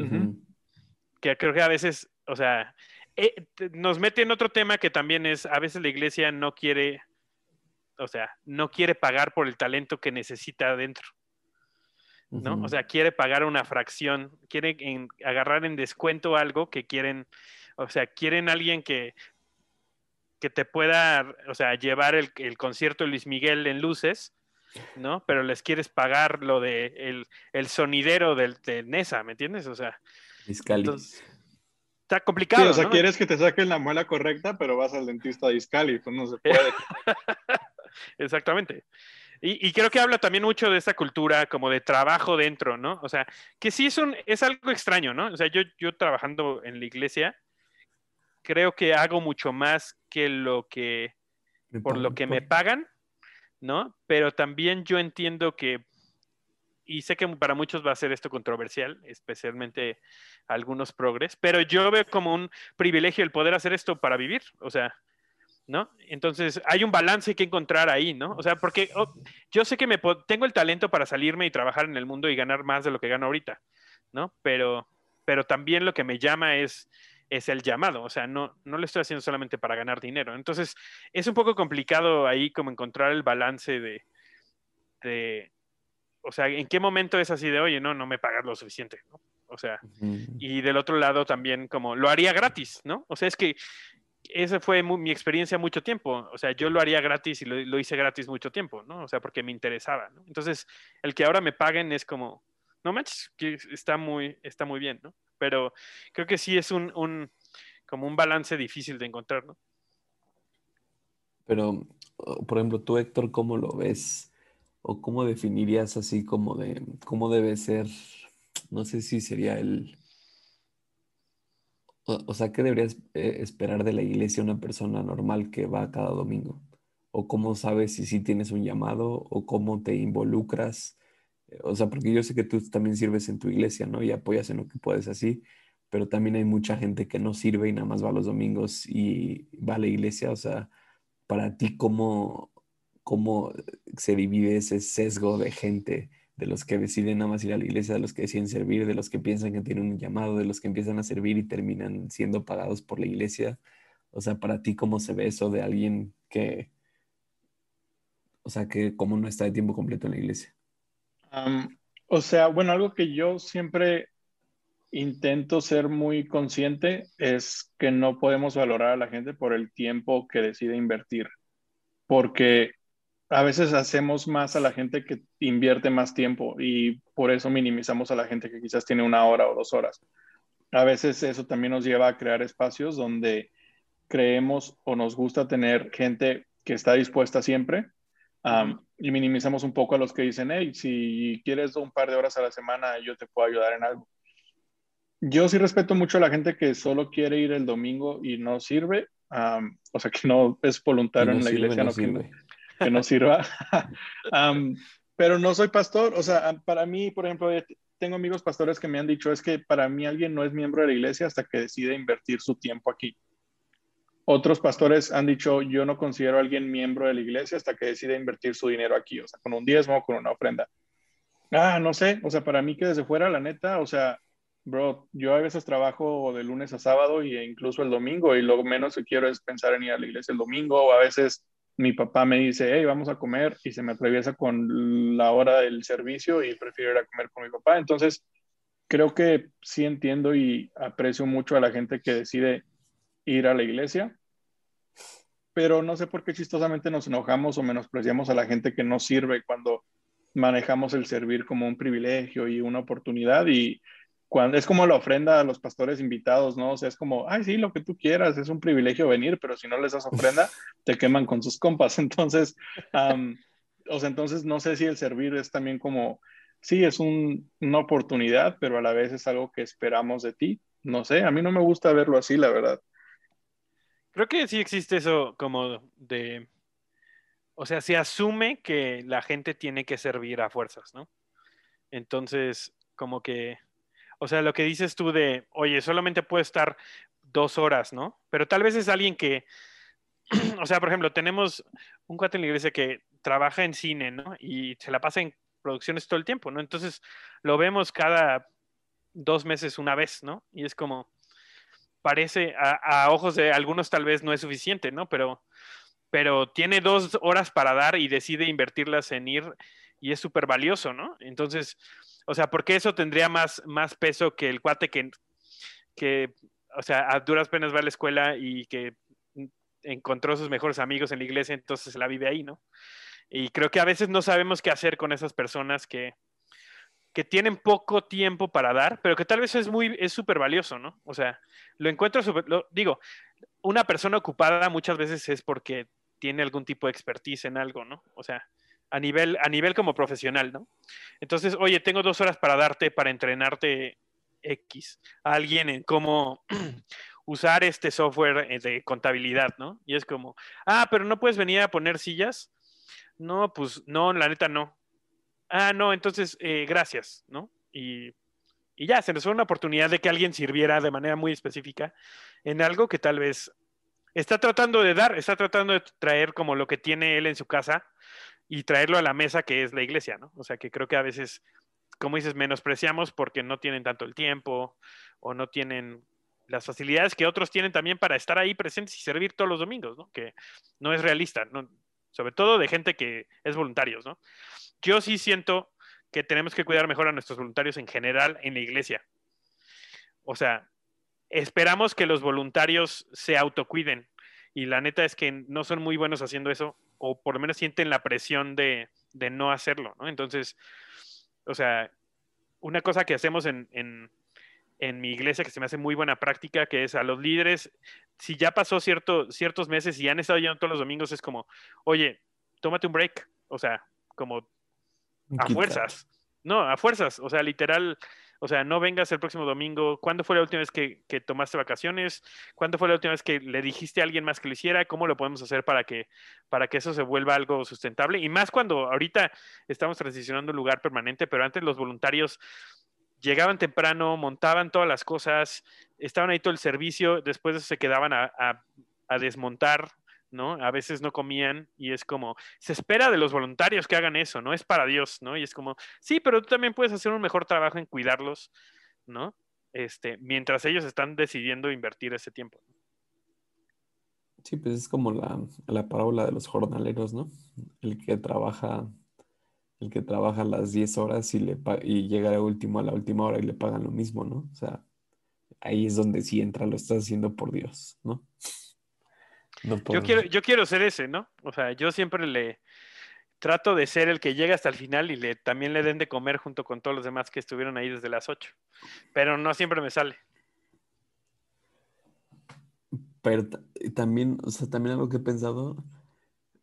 que creo que a veces, o sea, eh, nos mete en otro tema que también es, a veces la iglesia no quiere, o sea, no quiere pagar por el talento que necesita adentro. ¿no? O sea, quiere pagar una fracción, quiere agarrar en descuento algo que quieren, o sea, quieren alguien que, que te pueda, o sea, llevar el, concierto de Luis Miguel en luces, ¿no? Pero les quieres pagar lo de el, sonidero del, de Nesa, ¿me entiendes? O sea, está complicado. o sea, quieres que te saquen la muela correcta, pero vas al dentista de Iscali, pues no se (laughs) puede. Exactamente. Y, creo que habla también mucho de esa cultura como de trabajo dentro, ¿no? O sea, que sí es, un, es algo extraño, ¿no? O sea, yo, yo trabajando en la iglesia, creo que hago mucho más que lo que, por lo que me pagan, ¿no? Pero también yo entiendo que, y sé que para muchos va a ser esto controversial, especialmente algunos progres, pero yo veo como un privilegio el poder hacer esto para vivir, o sea, ¿no? Entonces hay un balance que encontrar ahí, ¿no? O sea, porque oh, yo sé que me tengo el talento para salirme y trabajar en el mundo y ganar más de lo que gano ahorita, ¿no? Pero, pero también lo que me llama es, es el llamado, o sea, no, no lo estoy haciendo solamente para ganar dinero. Entonces es un poco complicado ahí como encontrar el balance de, de o sea, ¿en qué momento es así de, oye, no, no me pagas lo suficiente, ¿no? O sea, y del otro lado también como lo haría gratis, ¿no? O sea, es que esa fue mi experiencia mucho tiempo. O sea, yo lo haría gratis y lo, hice gratis mucho tiempo, ¿no? O sea, porque me interesaba, ¿no? Entonces, el que ahora me paguen es como, no manches, que está muy, está muy bien, ¿no? Pero creo que sí es un, un como un balance difícil de encontrar, ¿no? Pero, por ejemplo, tú, Héctor, ¿cómo lo ves? ¿O cómo definirías así como de cómo debe ser? No sé si sería el, o, sea, ¿qué deberías eh, esperar de la iglesia una persona normal que va cada domingo? ¿O cómo sabes si sí tienes un llamado? ¿O cómo te involucras? O sea, porque yo sé que tú también sirves en tu iglesia, ¿no? Y apoyas en lo que puedes así, pero también hay mucha gente que no sirve y nada más va los domingos y va a la iglesia. O sea, para ti, ¿cómo, cómo se divide ese sesgo de gente? de los que deciden nada más ir a la iglesia, de los que deciden servir, de los que piensan que tienen un llamado, de los que empiezan a servir y terminan siendo pagados por la iglesia. O sea, para ti, ¿cómo se ve eso de alguien que, o sea, que cómo no está de tiempo completo en la iglesia? O sea, bueno, algo que yo siempre intento ser muy consciente es que no podemos valorar a la gente por el tiempo que decide invertir, porque a veces hacemos más a la gente que invierte más tiempo y por eso minimizamos a la gente que quizás tiene una hora o dos horas. A veces eso también nos lleva a crear espacios donde creemos o nos gusta tener gente que está dispuesta siempre y minimizamos un poco a los que dicen, hey, si quieres un par de horas a la semana, yo te puedo ayudar en algo. Yo sí respeto mucho a la gente que solo quiere ir el domingo y no sirve, o sea, que no es voluntario en la iglesia, no, sirve que no sirva. (laughs) pero no soy pastor, o sea, para mí, por ejemplo, tengo amigos pastores que me han dicho es que para mí alguien no es miembro de la iglesia hasta que decide invertir su tiempo aquí. Otros pastores han dicho, yo no considero a alguien miembro de la iglesia hasta que decide invertir su dinero aquí, o sea, con un diezmo con una ofrenda. Ah, no sé, o sea, para mí que desde fuera, la neta, o sea, bro, yo a veces trabajo de lunes a sábado e incluso el domingo y lo menos que quiero es pensar en ir a la iglesia el domingo o a veces mi papá me dice, hey, vamos a comer y se me atraviesa con la hora del servicio y prefiero ir a comer con mi papá. Entonces, creo que sí entiendo y aprecio mucho a la gente que decide ir a la iglesia, pero no sé por qué chistosamente nos enojamos o menospreciamos a la gente que no sirve cuando manejamos el servir como un privilegio y una oportunidad y cuando es como la ofrenda a los pastores invitados, ¿no? O sea, es como, ay, sí, lo que tú quieras, es un privilegio venir, pero si no les das ofrenda, (laughs) te queman con sus compas. (laughs) Entonces, o sea, entonces no sé si el servir es también como, sí, es una oportunidad, pero a la vez es algo que esperamos de ti. No sé, a mí no me gusta verlo así, la verdad. Creo que sí existe eso como de, o sea, se asume que la gente tiene que servir a fuerzas, ¿no? Entonces, como que o sea, lo que dices tú de, oye, solamente puede estar dos horas, ¿no? Pero tal vez es alguien que, (clears throat) o sea, por ejemplo, tenemos un cuate en la iglesia que trabaja en cine, ¿no? Y se la pasa en producciones todo el tiempo, ¿no? Entonces lo vemos cada dos meses una vez, ¿no? Y es como, parece, a, ojos de algunos tal vez no es suficiente, ¿no? Pero, pero tiene dos horas para dar y decide invertirlas en ir y es súper valioso, ¿no? Entonces, o sea, porque eso tendría más, más peso que el cuate que, que, o sea, a duras penas va a la escuela y que encontró sus mejores amigos en la iglesia, entonces la vive ahí, ¿no? Y creo que a veces no sabemos qué hacer con esas personas que, que tienen poco tiempo para dar, pero que tal vez es muy, es súper valioso, ¿no? O sea, lo encuentro súper, digo, una persona ocupada muchas veces es porque tiene algún tipo de expertise en algo, ¿no? O sea, a nivel, a nivel como profesional, ¿no? Entonces, oye, tengo dos horas para darte, para entrenarte X a alguien en cómo (clears throat) usar este software eh, de contabilidad, ¿no? Y es como, ah, pero no puedes venir a poner sillas. No, pues no, la neta no. Ah, no, entonces, eh, gracias, ¿no? Y, y ya, se nos fue una oportunidad de que alguien sirviera de manera muy específica en algo que tal vez está tratando de dar, está tratando de traer como lo que tiene él en su casa y traerlo a la mesa que es la iglesia, ¿no? O sea, que creo que a veces, como dices, menospreciamos porque no tienen tanto el tiempo o no tienen las facilidades que otros tienen también para estar ahí presentes y servir todos los domingos, ¿no? Que no es realista, ¿no? Sobre todo de gente que es voluntarios, ¿no? Yo sí siento que tenemos que cuidar mejor a nuestros voluntarios en general en la iglesia. O sea, esperamos que los voluntarios se autocuiden y la neta es que no son muy buenos haciendo eso o por lo menos sienten la presión de, no hacerlo, ¿no? Entonces, o sea, una cosa que hacemos en, en, mi iglesia que se me hace muy buena práctica, que es a los líderes, si ya pasó cierto, ciertos meses y han estado yendo todos los domingos, es como, oye, tómate un break, o sea, como a fuerzas. No, a fuerzas, o sea, literal, o sea, no vengas el próximo domingo. ¿Cuándo fue la última vez que, tomaste vacaciones? ¿Cuándo fue la última vez que le dijiste a alguien más que lo hiciera? ¿Cómo lo podemos hacer para que, para que eso se vuelva algo sustentable? Y más cuando ahorita estamos transicionando un lugar permanente, pero antes los voluntarios llegaban temprano, montaban todas las cosas, estaban ahí todo el servicio, después de eso se quedaban a, a desmontar ¿no? A veces no comían y es como, se espera de los voluntarios que hagan eso, ¿no? Es para Dios, ¿no? Y es como, sí, pero tú también puedes hacer un mejor trabajo en cuidarlos, ¿no? Este, mientras ellos están decidiendo invertir ese tiempo. Sí, pues es como la, la parábola de los jornaleros, ¿no? El que trabaja, el que trabaja las 10 horas y, le, y llega a, último, a la última hora y le pagan lo mismo, ¿no? O sea, ahí es donde sí entra, lo estás haciendo por Dios, ¿no? Yo, quiero, yo quiero ser ese, ¿no? O sea, yo siempre le trato de ser el que llega hasta el final y le, también le den de comer junto con todos los demás que estuvieron ahí desde las 8. Pero no siempre me sale. Pero también, o sea, también algo que he pensado,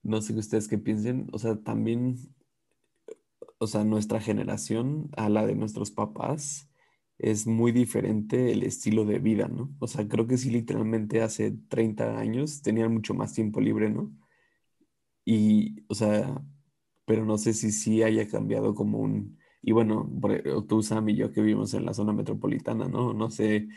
no sé qué ustedes qué piensen, o sea, también, o sea, nuestra generación a la de nuestros papás, es muy diferente el estilo de vida, ¿no? O sea, creo que sí, literalmente hace 30 años tenían mucho más tiempo libre, ¿no? Y, o sea, pero no sé si sí haya cambiado como un... Y bueno, tú, Sam y yo que vivimos en la zona metropolitana, ¿no? No sé,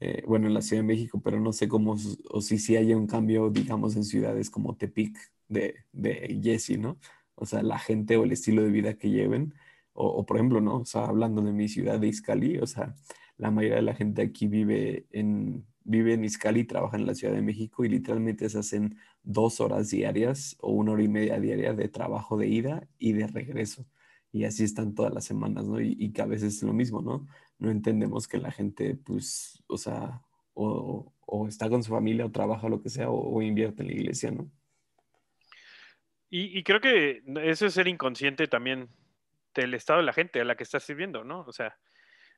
eh, bueno, en la Ciudad de México, pero no sé cómo, o si sí haya un cambio, digamos, en ciudades como Tepic de, de Jesse, ¿no? O sea, la gente o el estilo de vida que lleven o, por ejemplo, ¿no? O sea, hablando de mi ciudad de Izcali, o sea, la mayoría de la gente aquí vive en, vive en Izcali, trabaja en la Ciudad de México y literalmente se hacen dos horas diarias o una hora y media diaria de trabajo de ida y de regreso. Y así están todas las semanas, ¿no? Y, que a veces es lo mismo, ¿no? No entendemos que la gente, pues, o sea, o, está con su familia o trabaja lo que sea o, invierte en la iglesia, ¿no? Y, y, creo que eso es ser inconsciente también del estado de la gente a la que estás sirviendo, ¿no? O sea,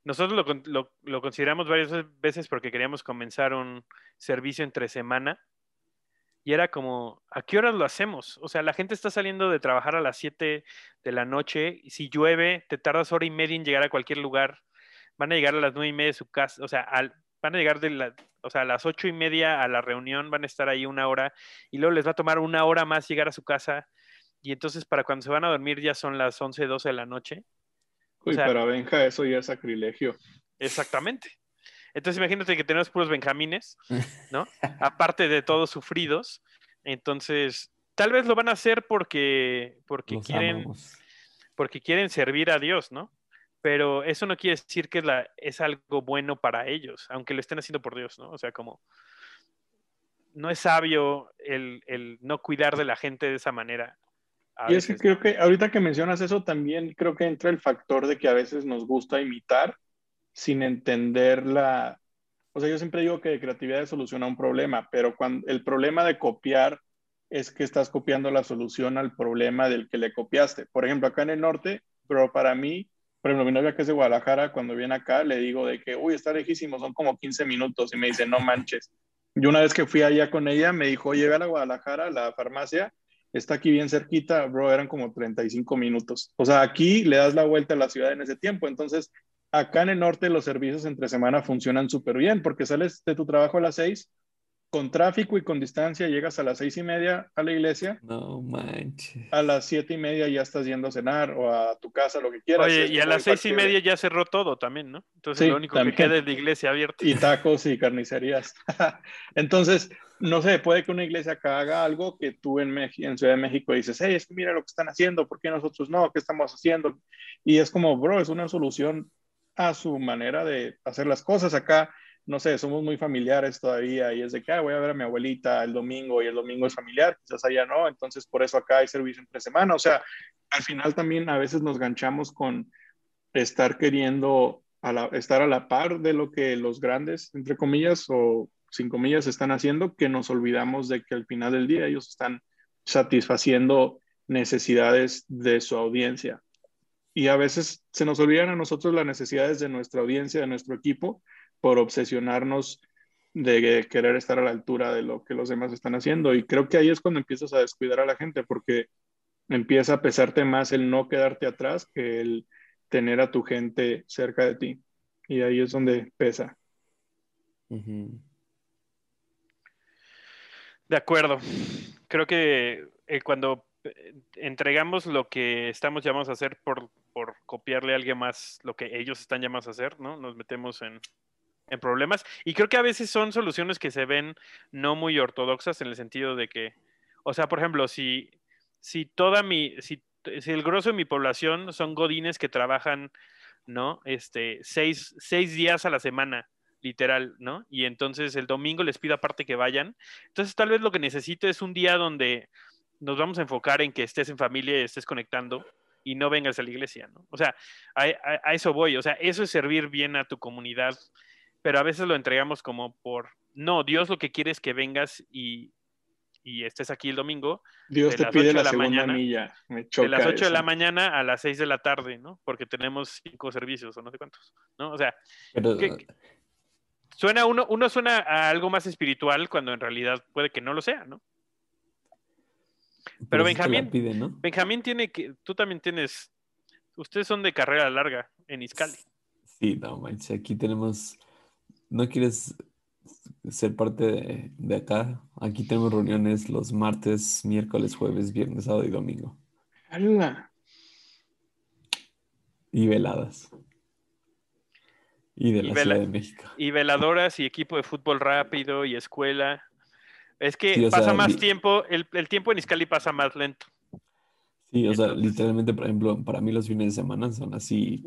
nosotros lo, consideramos varias veces porque queríamos comenzar un servicio entre semana y era como, ¿a qué horas lo hacemos? O sea, la gente está saliendo de trabajar a las 7 de la noche y si llueve, te tardas hora y media en llegar a cualquier lugar. Van a llegar a las 9 y media de su casa, o sea, van a llegar de la, o sea, a las ocho y media a la reunión, van a estar ahí una hora y luego les va a tomar una hora más llegar a su casa y entonces para cuando se van a dormir ya son las 11, 12 de la noche. Uy, para Benja eso ya es sacrilegio. Exactamente. Entonces imagínate que tenemos puros benjamines, (laughs) ¿no? Aparte de todos sufridos. Entonces, tal vez lo van a hacer porque, porque quieren porque quieren servir a Dios, ¿no? Pero eso no quiere decir que es, la, es algo bueno para ellos, aunque lo estén haciendo por Dios, ¿no? O sea, como no es sabio el, el no cuidar de la gente de esa manera y es que creo que ahorita que mencionas eso también creo que entra el factor de que a veces nos gusta imitar sin entender la... O sea, yo siempre digo que creatividad soluciona un problema, pero cuando el problema de copiar es que estás copiando la solución al problema del que le copiaste. Por ejemplo, acá en el norte, pero para mí, por ejemplo, mi novia que es de Guadalajara, cuando viene acá, le digo de que, uy, está lejísimo, son como 15 minutos, y me dice, no manches. Y una vez que fui allá con ella, me dijo, llega a Guadalajara, a la farmacia, está aquí bien cerquita, bro, eran como 35 minutos. O sea, aquí le das la vuelta a la ciudad en ese tiempo. Entonces, acá en el norte los servicios entre semana funcionan súper bien porque sales de tu trabajo a las 6 con tráfico y con distancia llegas a las seis y media a la iglesia. No manches. A las siete y media ya estás yendo a cenar o a tu casa, lo que quieras. Oye, y a las seis y media ya cerró todo también, ¿no? Entonces lo único que queda es la iglesia abierta. Y tacos y carnicerías. (laughs) Entonces, no sé, puede que una iglesia acá haga algo que tú en, en Ciudad de México dices, hey, es que mira lo que están haciendo, ¿por qué nosotros no? ¿Qué estamos haciendo? Y es como, bro, es una solución a su manera de hacer las cosas. Acá no sé, somos muy familiares todavía y es de que voy a ver a mi abuelita el domingo y el domingo es familiar, quizás allá no, entonces por eso acá hay servicio entre semana. O sea, al final también a veces nos ganchamos con estar queriendo estar a la par de lo que los grandes, entre comillas, o sin comillas, están haciendo, que nos olvidamos de que al final del día ellos están satisfaciendo necesidades de su audiencia. Y a veces se nos olvidan a nosotros las necesidades de nuestra audiencia, de nuestro equipo, por obsesionarnos de querer estar a la altura de lo que los demás están haciendo. Y creo que ahí es cuando empiezas a descuidar a la gente, porque empieza a pesarte más el no quedarte atrás que el tener a tu gente cerca de ti. Y ahí es donde pesa. De acuerdo. Creo que eh, cuando eh, entregamos lo que estamos llamados a hacer por, por copiarle a alguien más lo que ellos están llamados a hacer, ¿no? Nos metemos en, en problemas. Y creo que a veces son soluciones que se ven no muy ortodoxas en el sentido de que, o sea, por ejemplo, si, si toda mi, si, el grosso de mi población son godines que trabajan, ¿no? Este, seis, seis días a la semana, literal, ¿no? Y entonces el domingo les pido aparte que vayan. Entonces tal vez lo que necesito es un día donde nos vamos a enfocar en que estés en familia y estés conectando y no vengas a la iglesia, ¿no? O sea, a, eso voy, o sea, eso es servir bien a tu comunidad pero a veces lo entregamos como por, no, Dios lo que quiere es que vengas y, y estés aquí el domingo. Dios te pide la, mañana, milla. de las 8 de la mañana a las 6 de la tarde, ¿no? Porque tenemos cinco servicios o no sé cuántos, ¿no? O sea, suena uno, uno suena a algo más espiritual cuando en realidad puede que no lo sea, ¿no? Pero, Benjamín, Benjamín tiene que, tú también tienes, ustedes son de carrera larga en Iscali. Sí, no manches, aquí tenemos ¿No quieres ser parte de, acá? Aquí tenemos reuniones los martes, miércoles, jueves, viernes, sábado y domingo. Y veladas. Y de la Ciudad de México. Y veladoras y equipo de fútbol rápido y escuela. Es que pasa más tiempo, el, el, tiempo en Iscali pasa más lento. Sí, o sea, literalmente, por ejemplo, para mí los fines de semana son así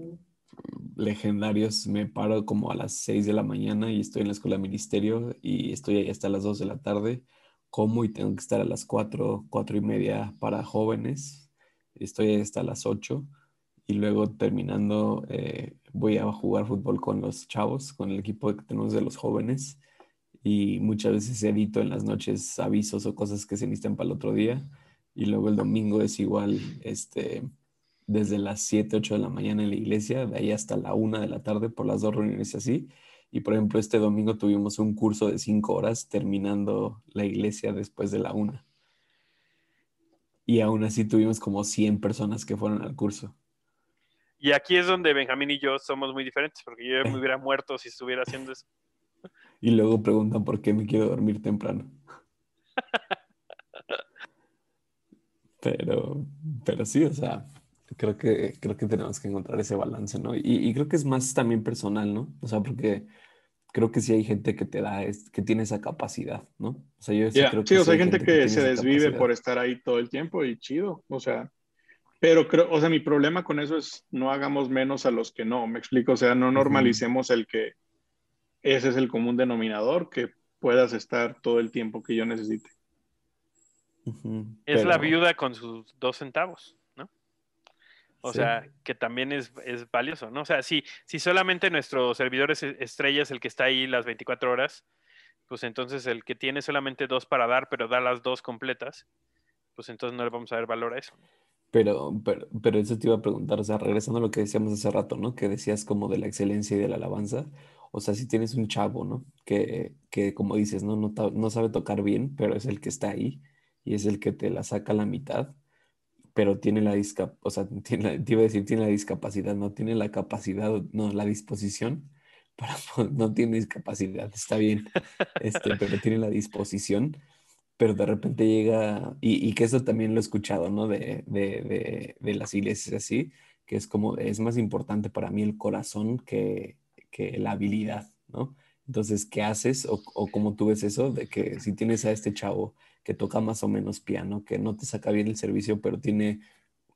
legendarios. Me paro como a las 6 de la mañana y estoy en la escuela de ministerio y estoy ahí hasta las 2 de la tarde. Como y tengo que estar a las 4, 4 y media para jóvenes. Estoy ahí hasta las 8 y luego terminando eh, voy a jugar fútbol con los chavos, con el equipo que tenemos de los jóvenes y muchas veces edito en las noches avisos o cosas que se necesitan para el otro día y luego el domingo es igual, este, desde las 7, 8 de la mañana en la iglesia, de ahí hasta la 1 de la tarde por las dos reuniones así. Y por ejemplo, este domingo tuvimos un curso de 5 horas terminando la iglesia después de la 1. Y aún así tuvimos como 100 personas que fueron al curso. Y aquí es donde Benjamín y yo somos muy diferentes, porque yo me (laughs) hubiera muerto si estuviera haciendo eso. Y luego preguntan por qué me quiero dormir temprano. (laughs) pero, pero sí, o sea, creo que, creo que tenemos que encontrar ese balance, ¿no? Y, creo que es más también personal, ¿no? O sea, porque creo que sí hay gente que te da, que tiene esa capacidad, ¿no? O sea, yo sí creo que sí, o sea, hay gente, que, se desvive por estar ahí todo el tiempo y chido, o sea, pero creo, o sea, mi problema con eso es no hagamos menos a los que no, me explico, o sea, no normalicemos el que ese es el común denominador, que puedas estar todo el tiempo que yo necesite. Es la viuda con sus dos centavos. O sea, que también es, valioso, ¿no? O sea, si, si solamente nuestro servidor es estrella es el que está ahí las 24 horas, pues entonces el que tiene solamente dos para dar, pero da las dos completas, pues entonces no le vamos a dar valor a eso. Pero, pero, pero eso te iba a preguntar, o sea, regresando a lo que decíamos hace rato, ¿no? Que decías como de la excelencia y de la alabanza. O sea, si tienes un chavo, ¿no? Que, que como dices, ¿no? No, no sabe tocar bien, pero es el que está ahí y es el que te la saca a la mitad, pero tiene la discapacidad, o sea, (laughs) tiene te iba a decir, tiene la discapacidad, no tiene la capacidad, no, la disposición, (laughs) para, no tiene discapacidad, está bien, este, (laughs) pero tiene la disposición, pero de repente llega, y, que eso también lo he escuchado, ¿no? De, de, de, las iglesias así, que es como, es más importante para mí el corazón que, que la habilidad, ¿no? Entonces, ¿qué haces? O, o cómo tú ves eso, de que si tienes a este chavo que toca más o menos piano, que no te saca bien el servicio, pero tiene,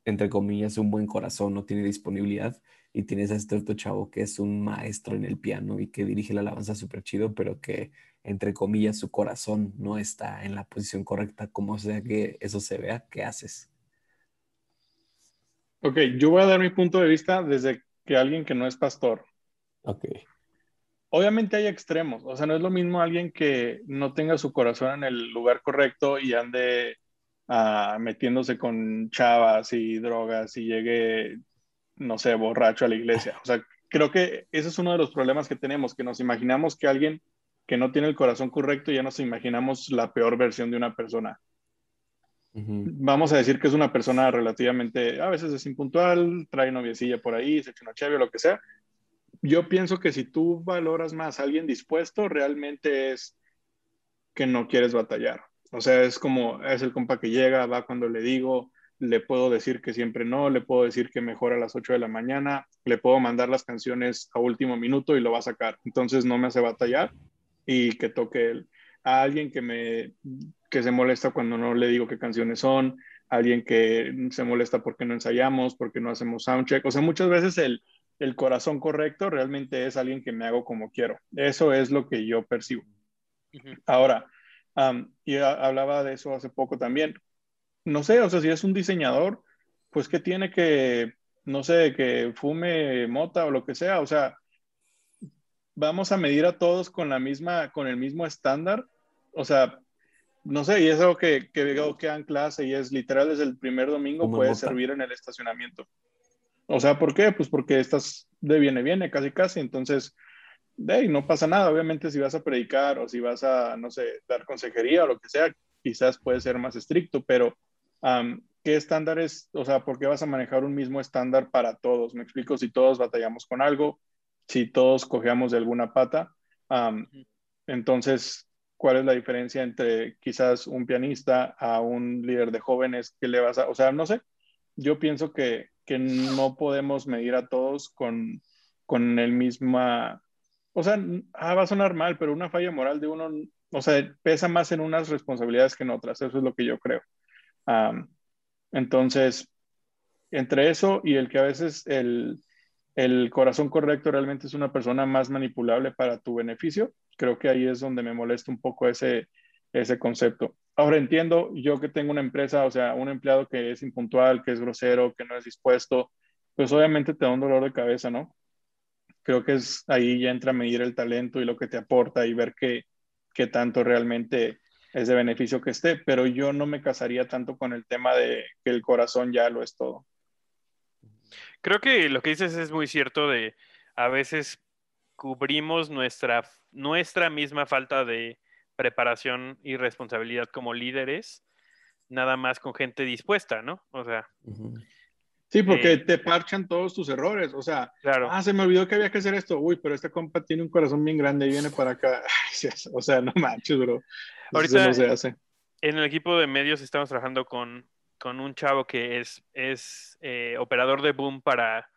entre comillas, un buen corazón, no tiene disponibilidad, y tienes a este otro chavo que es un maestro en el piano y que dirige la alabanza súper chido, pero que, entre comillas, su corazón no está en la posición correcta, como sea que eso se vea, ¿qué haces? Ok, yo voy a dar mi punto de vista desde que alguien que no es pastor. Ok obviamente hay extremos, o sea, no es lo mismo alguien que no tenga su corazón en el lugar correcto y ande ah, metiéndose con chavas y drogas y llegue, no sé, borracho a la iglesia. O sea, creo que ese es uno de los problemas que tenemos, que nos imaginamos que alguien que no tiene el corazón correcto ya nos imaginamos la peor versión de una persona. Vamos a decir que es una persona relativamente, a veces es impuntual, trae noviecilla por ahí, se echa una chévere o lo que sea, yo pienso que si tú valoras más a alguien dispuesto, realmente es que no quieres batallar. O sea, es como, es el compa que llega, va cuando le digo, le puedo decir que siempre no, le puedo decir que mejor a las 8 de la mañana, le puedo mandar las canciones a último minuto y lo va a sacar. Entonces no me hace batallar y que toque. A alguien que me que se molesta cuando no le digo qué canciones son, alguien que se molesta porque no ensayamos, porque no hacemos soundcheck. O sea, muchas veces el, el corazón correcto realmente es alguien que me hago como quiero. Eso es lo que yo percibo. Ahora, y hablaba de eso hace poco también. No sé, o sea, si es un diseñador, pues que tiene que, no sé, que fume mota o lo que sea. O sea, vamos a medir a todos con la misma, con el mismo estándar. O sea, no sé, y es algo que, que veo que en clase y es literal desde el primer domingo puede servir en el estacionamiento. O sea, ¿por qué? Pues porque estás de viene, viene, casi, casi. Entonces, ahí no pasa nada. Obviamente, si vas a predicar o si vas a, no sé, dar consejería o lo que sea, quizás puede ser más estricto, pero ¿qué estándares? O sea, ¿por qué vas a manejar un mismo estándar para todos? Me explico, si todos batallamos con algo, si todos cojeamos de alguna pata, entonces, ¿cuál es la diferencia entre quizás un pianista a un líder de jóvenes que le vas a, o sea, no sé, yo pienso que que no podemos medir a todos con, con el misma, o sea, ah, va a sonar mal, pero una falla moral de uno, o sea, pesa más en unas responsabilidades que en otras, eso es lo que yo creo. entonces, entre eso y el que a veces el, el corazón correcto realmente es una persona más manipulable para tu beneficio, creo que ahí es donde me molesta un poco ese, ese concepto. Ahora entiendo, yo que tengo una empresa, o sea, un empleado que es impuntual, que es grosero, que no es dispuesto, pues obviamente te da un dolor de cabeza, ¿no? Creo que es ahí ya entra a medir el talento y lo que te aporta y ver qué, qué tanto realmente es de beneficio que esté, pero yo no me casaría tanto con el tema de que el corazón ya lo es todo. Creo que lo que dices es muy cierto de a veces cubrimos nuestra, nuestra misma falta de, preparación y responsabilidad como líderes, nada más con gente dispuesta, ¿no? O sea. Sí, porque eh, te parchan todos tus errores. O sea, claro. ah, se me olvidó que había que hacer esto. Uy, pero este compa tiene un corazón bien grande y viene para acá. (laughs) o sea, no manches, bro. Ahorita no se hace. en el equipo de medios estamos trabajando con, con un chavo que es, es eh, operador de boom para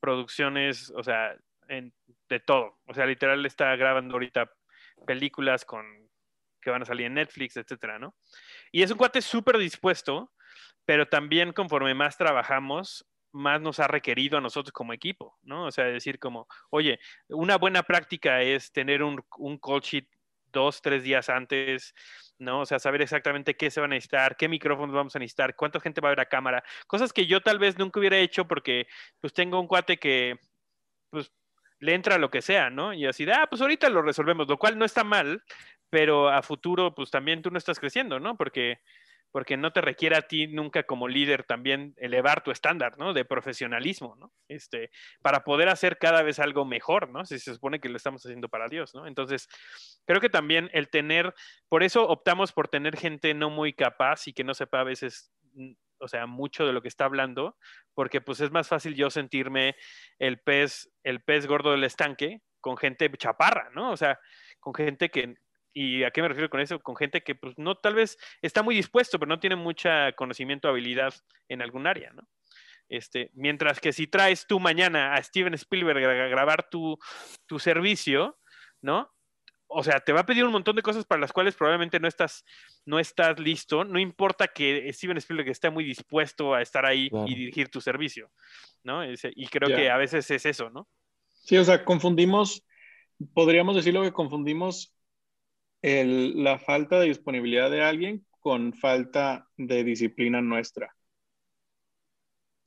producciones, o sea, en, de todo. O sea, literal está grabando ahorita películas con, que van a salir en Netflix, etcétera, ¿no? Y es un cuate súper dispuesto, pero también conforme más trabajamos, más nos ha requerido a nosotros como equipo, ¿no? O sea, decir como, oye, una buena práctica es tener un, un call sheet dos, tres días antes, ¿no? O sea, saber exactamente qué se van a necesitar, qué micrófonos vamos a necesitar, cuánta gente va a ver a cámara, cosas que yo tal vez nunca hubiera hecho porque pues tengo un cuate que pues le entra lo que sea, ¿no? Y así de, ah, pues ahorita lo resolvemos, lo cual no está mal, pero a futuro, pues también tú no estás creciendo, ¿no? Porque, porque no te requiere a ti nunca como líder también elevar tu estándar, ¿no? De profesionalismo, ¿no? Este, para poder hacer cada vez algo mejor, ¿no? Si se supone que lo estamos haciendo para Dios, ¿no? Entonces, creo que también el tener, por eso optamos por tener gente no muy capaz y que no sepa a veces, mm, o sea, mucho de lo que está hablando, porque pues es más fácil yo sentirme el pez, el pez gordo del estanque con gente chaparra, ¿no? O sea, con gente que, ¿Y a qué me refiero con eso? Con gente que pues no, tal vez está muy dispuesto, pero no tiene mucha conocimiento o habilidad en algún área, ¿no? Este, mientras que si traes tú mañana a Steven Spielberg a grabar tu, tu servicio, ¿no? O sea, te va a pedir un montón de cosas para las cuales probablemente no estás, no estás listo. No importa que Steven Spielberg esté muy dispuesto a estar ahí y dirigir tu servicio, ¿no? y creo que a veces es eso, ¿no? Sí, o sea, confundimos, podríamos decirlo que confundimos el, la falta de disponibilidad de alguien con falta de disciplina nuestra.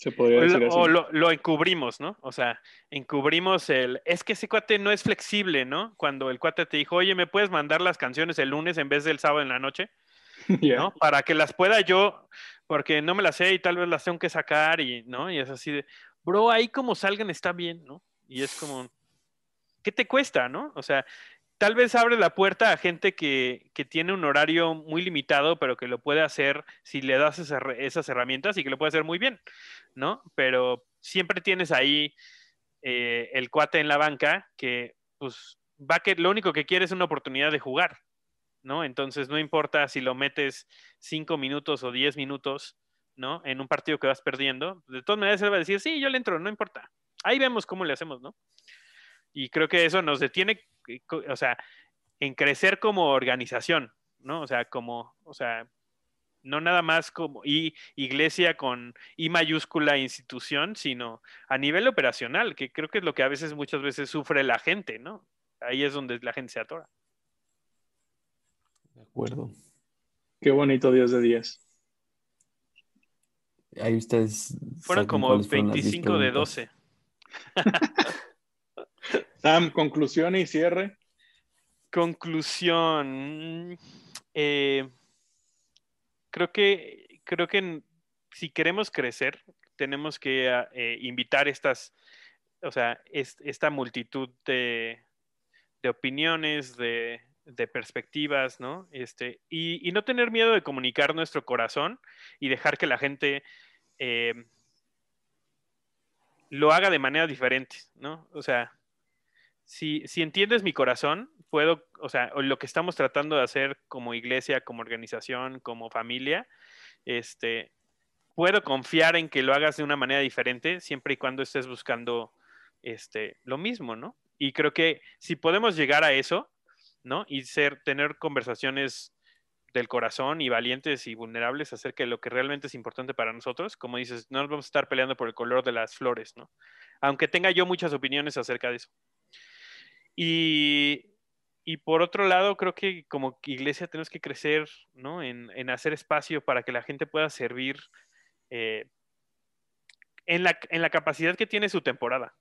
Se podría decir así. O lo, encubrimos, ¿no? O sea, encubrimos el. Es que ese cuate no es flexible, ¿no? Cuando el cuate te dijo, oye, ¿me puedes mandar las canciones el lunes en vez del sábado en la noche? (laughs) ¿No? Para que las pueda yo, porque no me las sé y tal vez las tengo que sacar y, ¿no? Y es así de, bro, ahí como salgan está bien, ¿no? Y es como, ¿qué te cuesta, no? O sea, tal vez abre la puerta a gente que, tiene un horario muy limitado, pero que lo puede hacer si le das esas, herramientas y que lo puede hacer muy bien, ¿no? Pero siempre tienes ahí eh, el cuate en la banca que, pues, va que lo único que quiere es una oportunidad de jugar, ¿no? Entonces, no importa si lo metes cinco minutos o diez minutos, ¿no? En un partido que vas perdiendo, de todas maneras él va a decir, sí, yo le entro, no importa. Ahí vemos cómo le hacemos, ¿no? Y creo que eso nos detiene o sea, en crecer como organización, ¿no? O sea, como, o sea, no nada más como y iglesia con I mayúscula institución, sino a nivel operacional, que creo que es lo que a veces, muchas veces sufre la gente, ¿no? Ahí es donde la gente se atora. De acuerdo. Qué bonito Dios de 10. Ahí ustedes. Fueron como 25 de 12. Sam, conclusión y cierre. Conclusión. Eh, creo que creo que si queremos crecer, tenemos que eh, invitar estas, o sea, esta multitud de, opiniones, de, perspectivas, ¿no? Este, y, no tener miedo de comunicar nuestro corazón y dejar que la gente eh, lo haga de manera diferente, ¿no? O sea, si, entiendes mi corazón, puedo, o sea, lo que estamos tratando de hacer como iglesia, como organización, como familia, este, puedo confiar en que lo hagas de una manera diferente siempre y cuando estés buscando este, lo mismo, ¿no? Y creo que si podemos llegar a eso, ¿no? Y ser, tener conversaciones del corazón y valientes y vulnerables acerca de lo que realmente es importante para nosotros, como dices, no nos vamos a estar peleando por el color de las flores, ¿no? Aunque tenga yo muchas opiniones acerca de eso. Y, por otro lado, creo que como iglesia tenemos que crecer ¿no? en, hacer espacio para que la gente pueda servir eh, en, la, capacidad que tiene su temporada,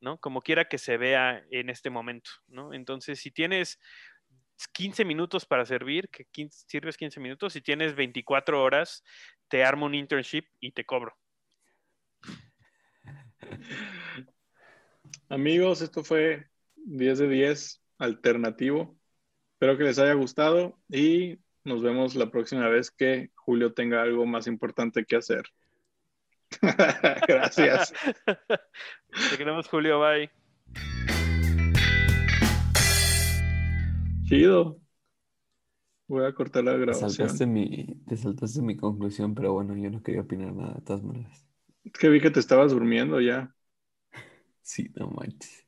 ¿no? Como quiera que se vea en este momento. Entonces, si tienes 15 minutos para servir, sirves 15 minutos, si tienes 24 horas, te armo un internship y te cobro. (laughs) Amigos, esto fue 10 de 10 alternativo. Espero que les haya gustado y nos vemos la próxima vez que Julio tenga algo más importante que hacer. (laughs) Gracias. Te queremos, Julio. Bye. Chido. Voy a cortar la grabación. Te saltaste, mi, te saltaste mi conclusión, pero bueno, yo no quería opinar nada de todas maneras. Es que vi que te estabas durmiendo ya. (laughs) Sí, no manches.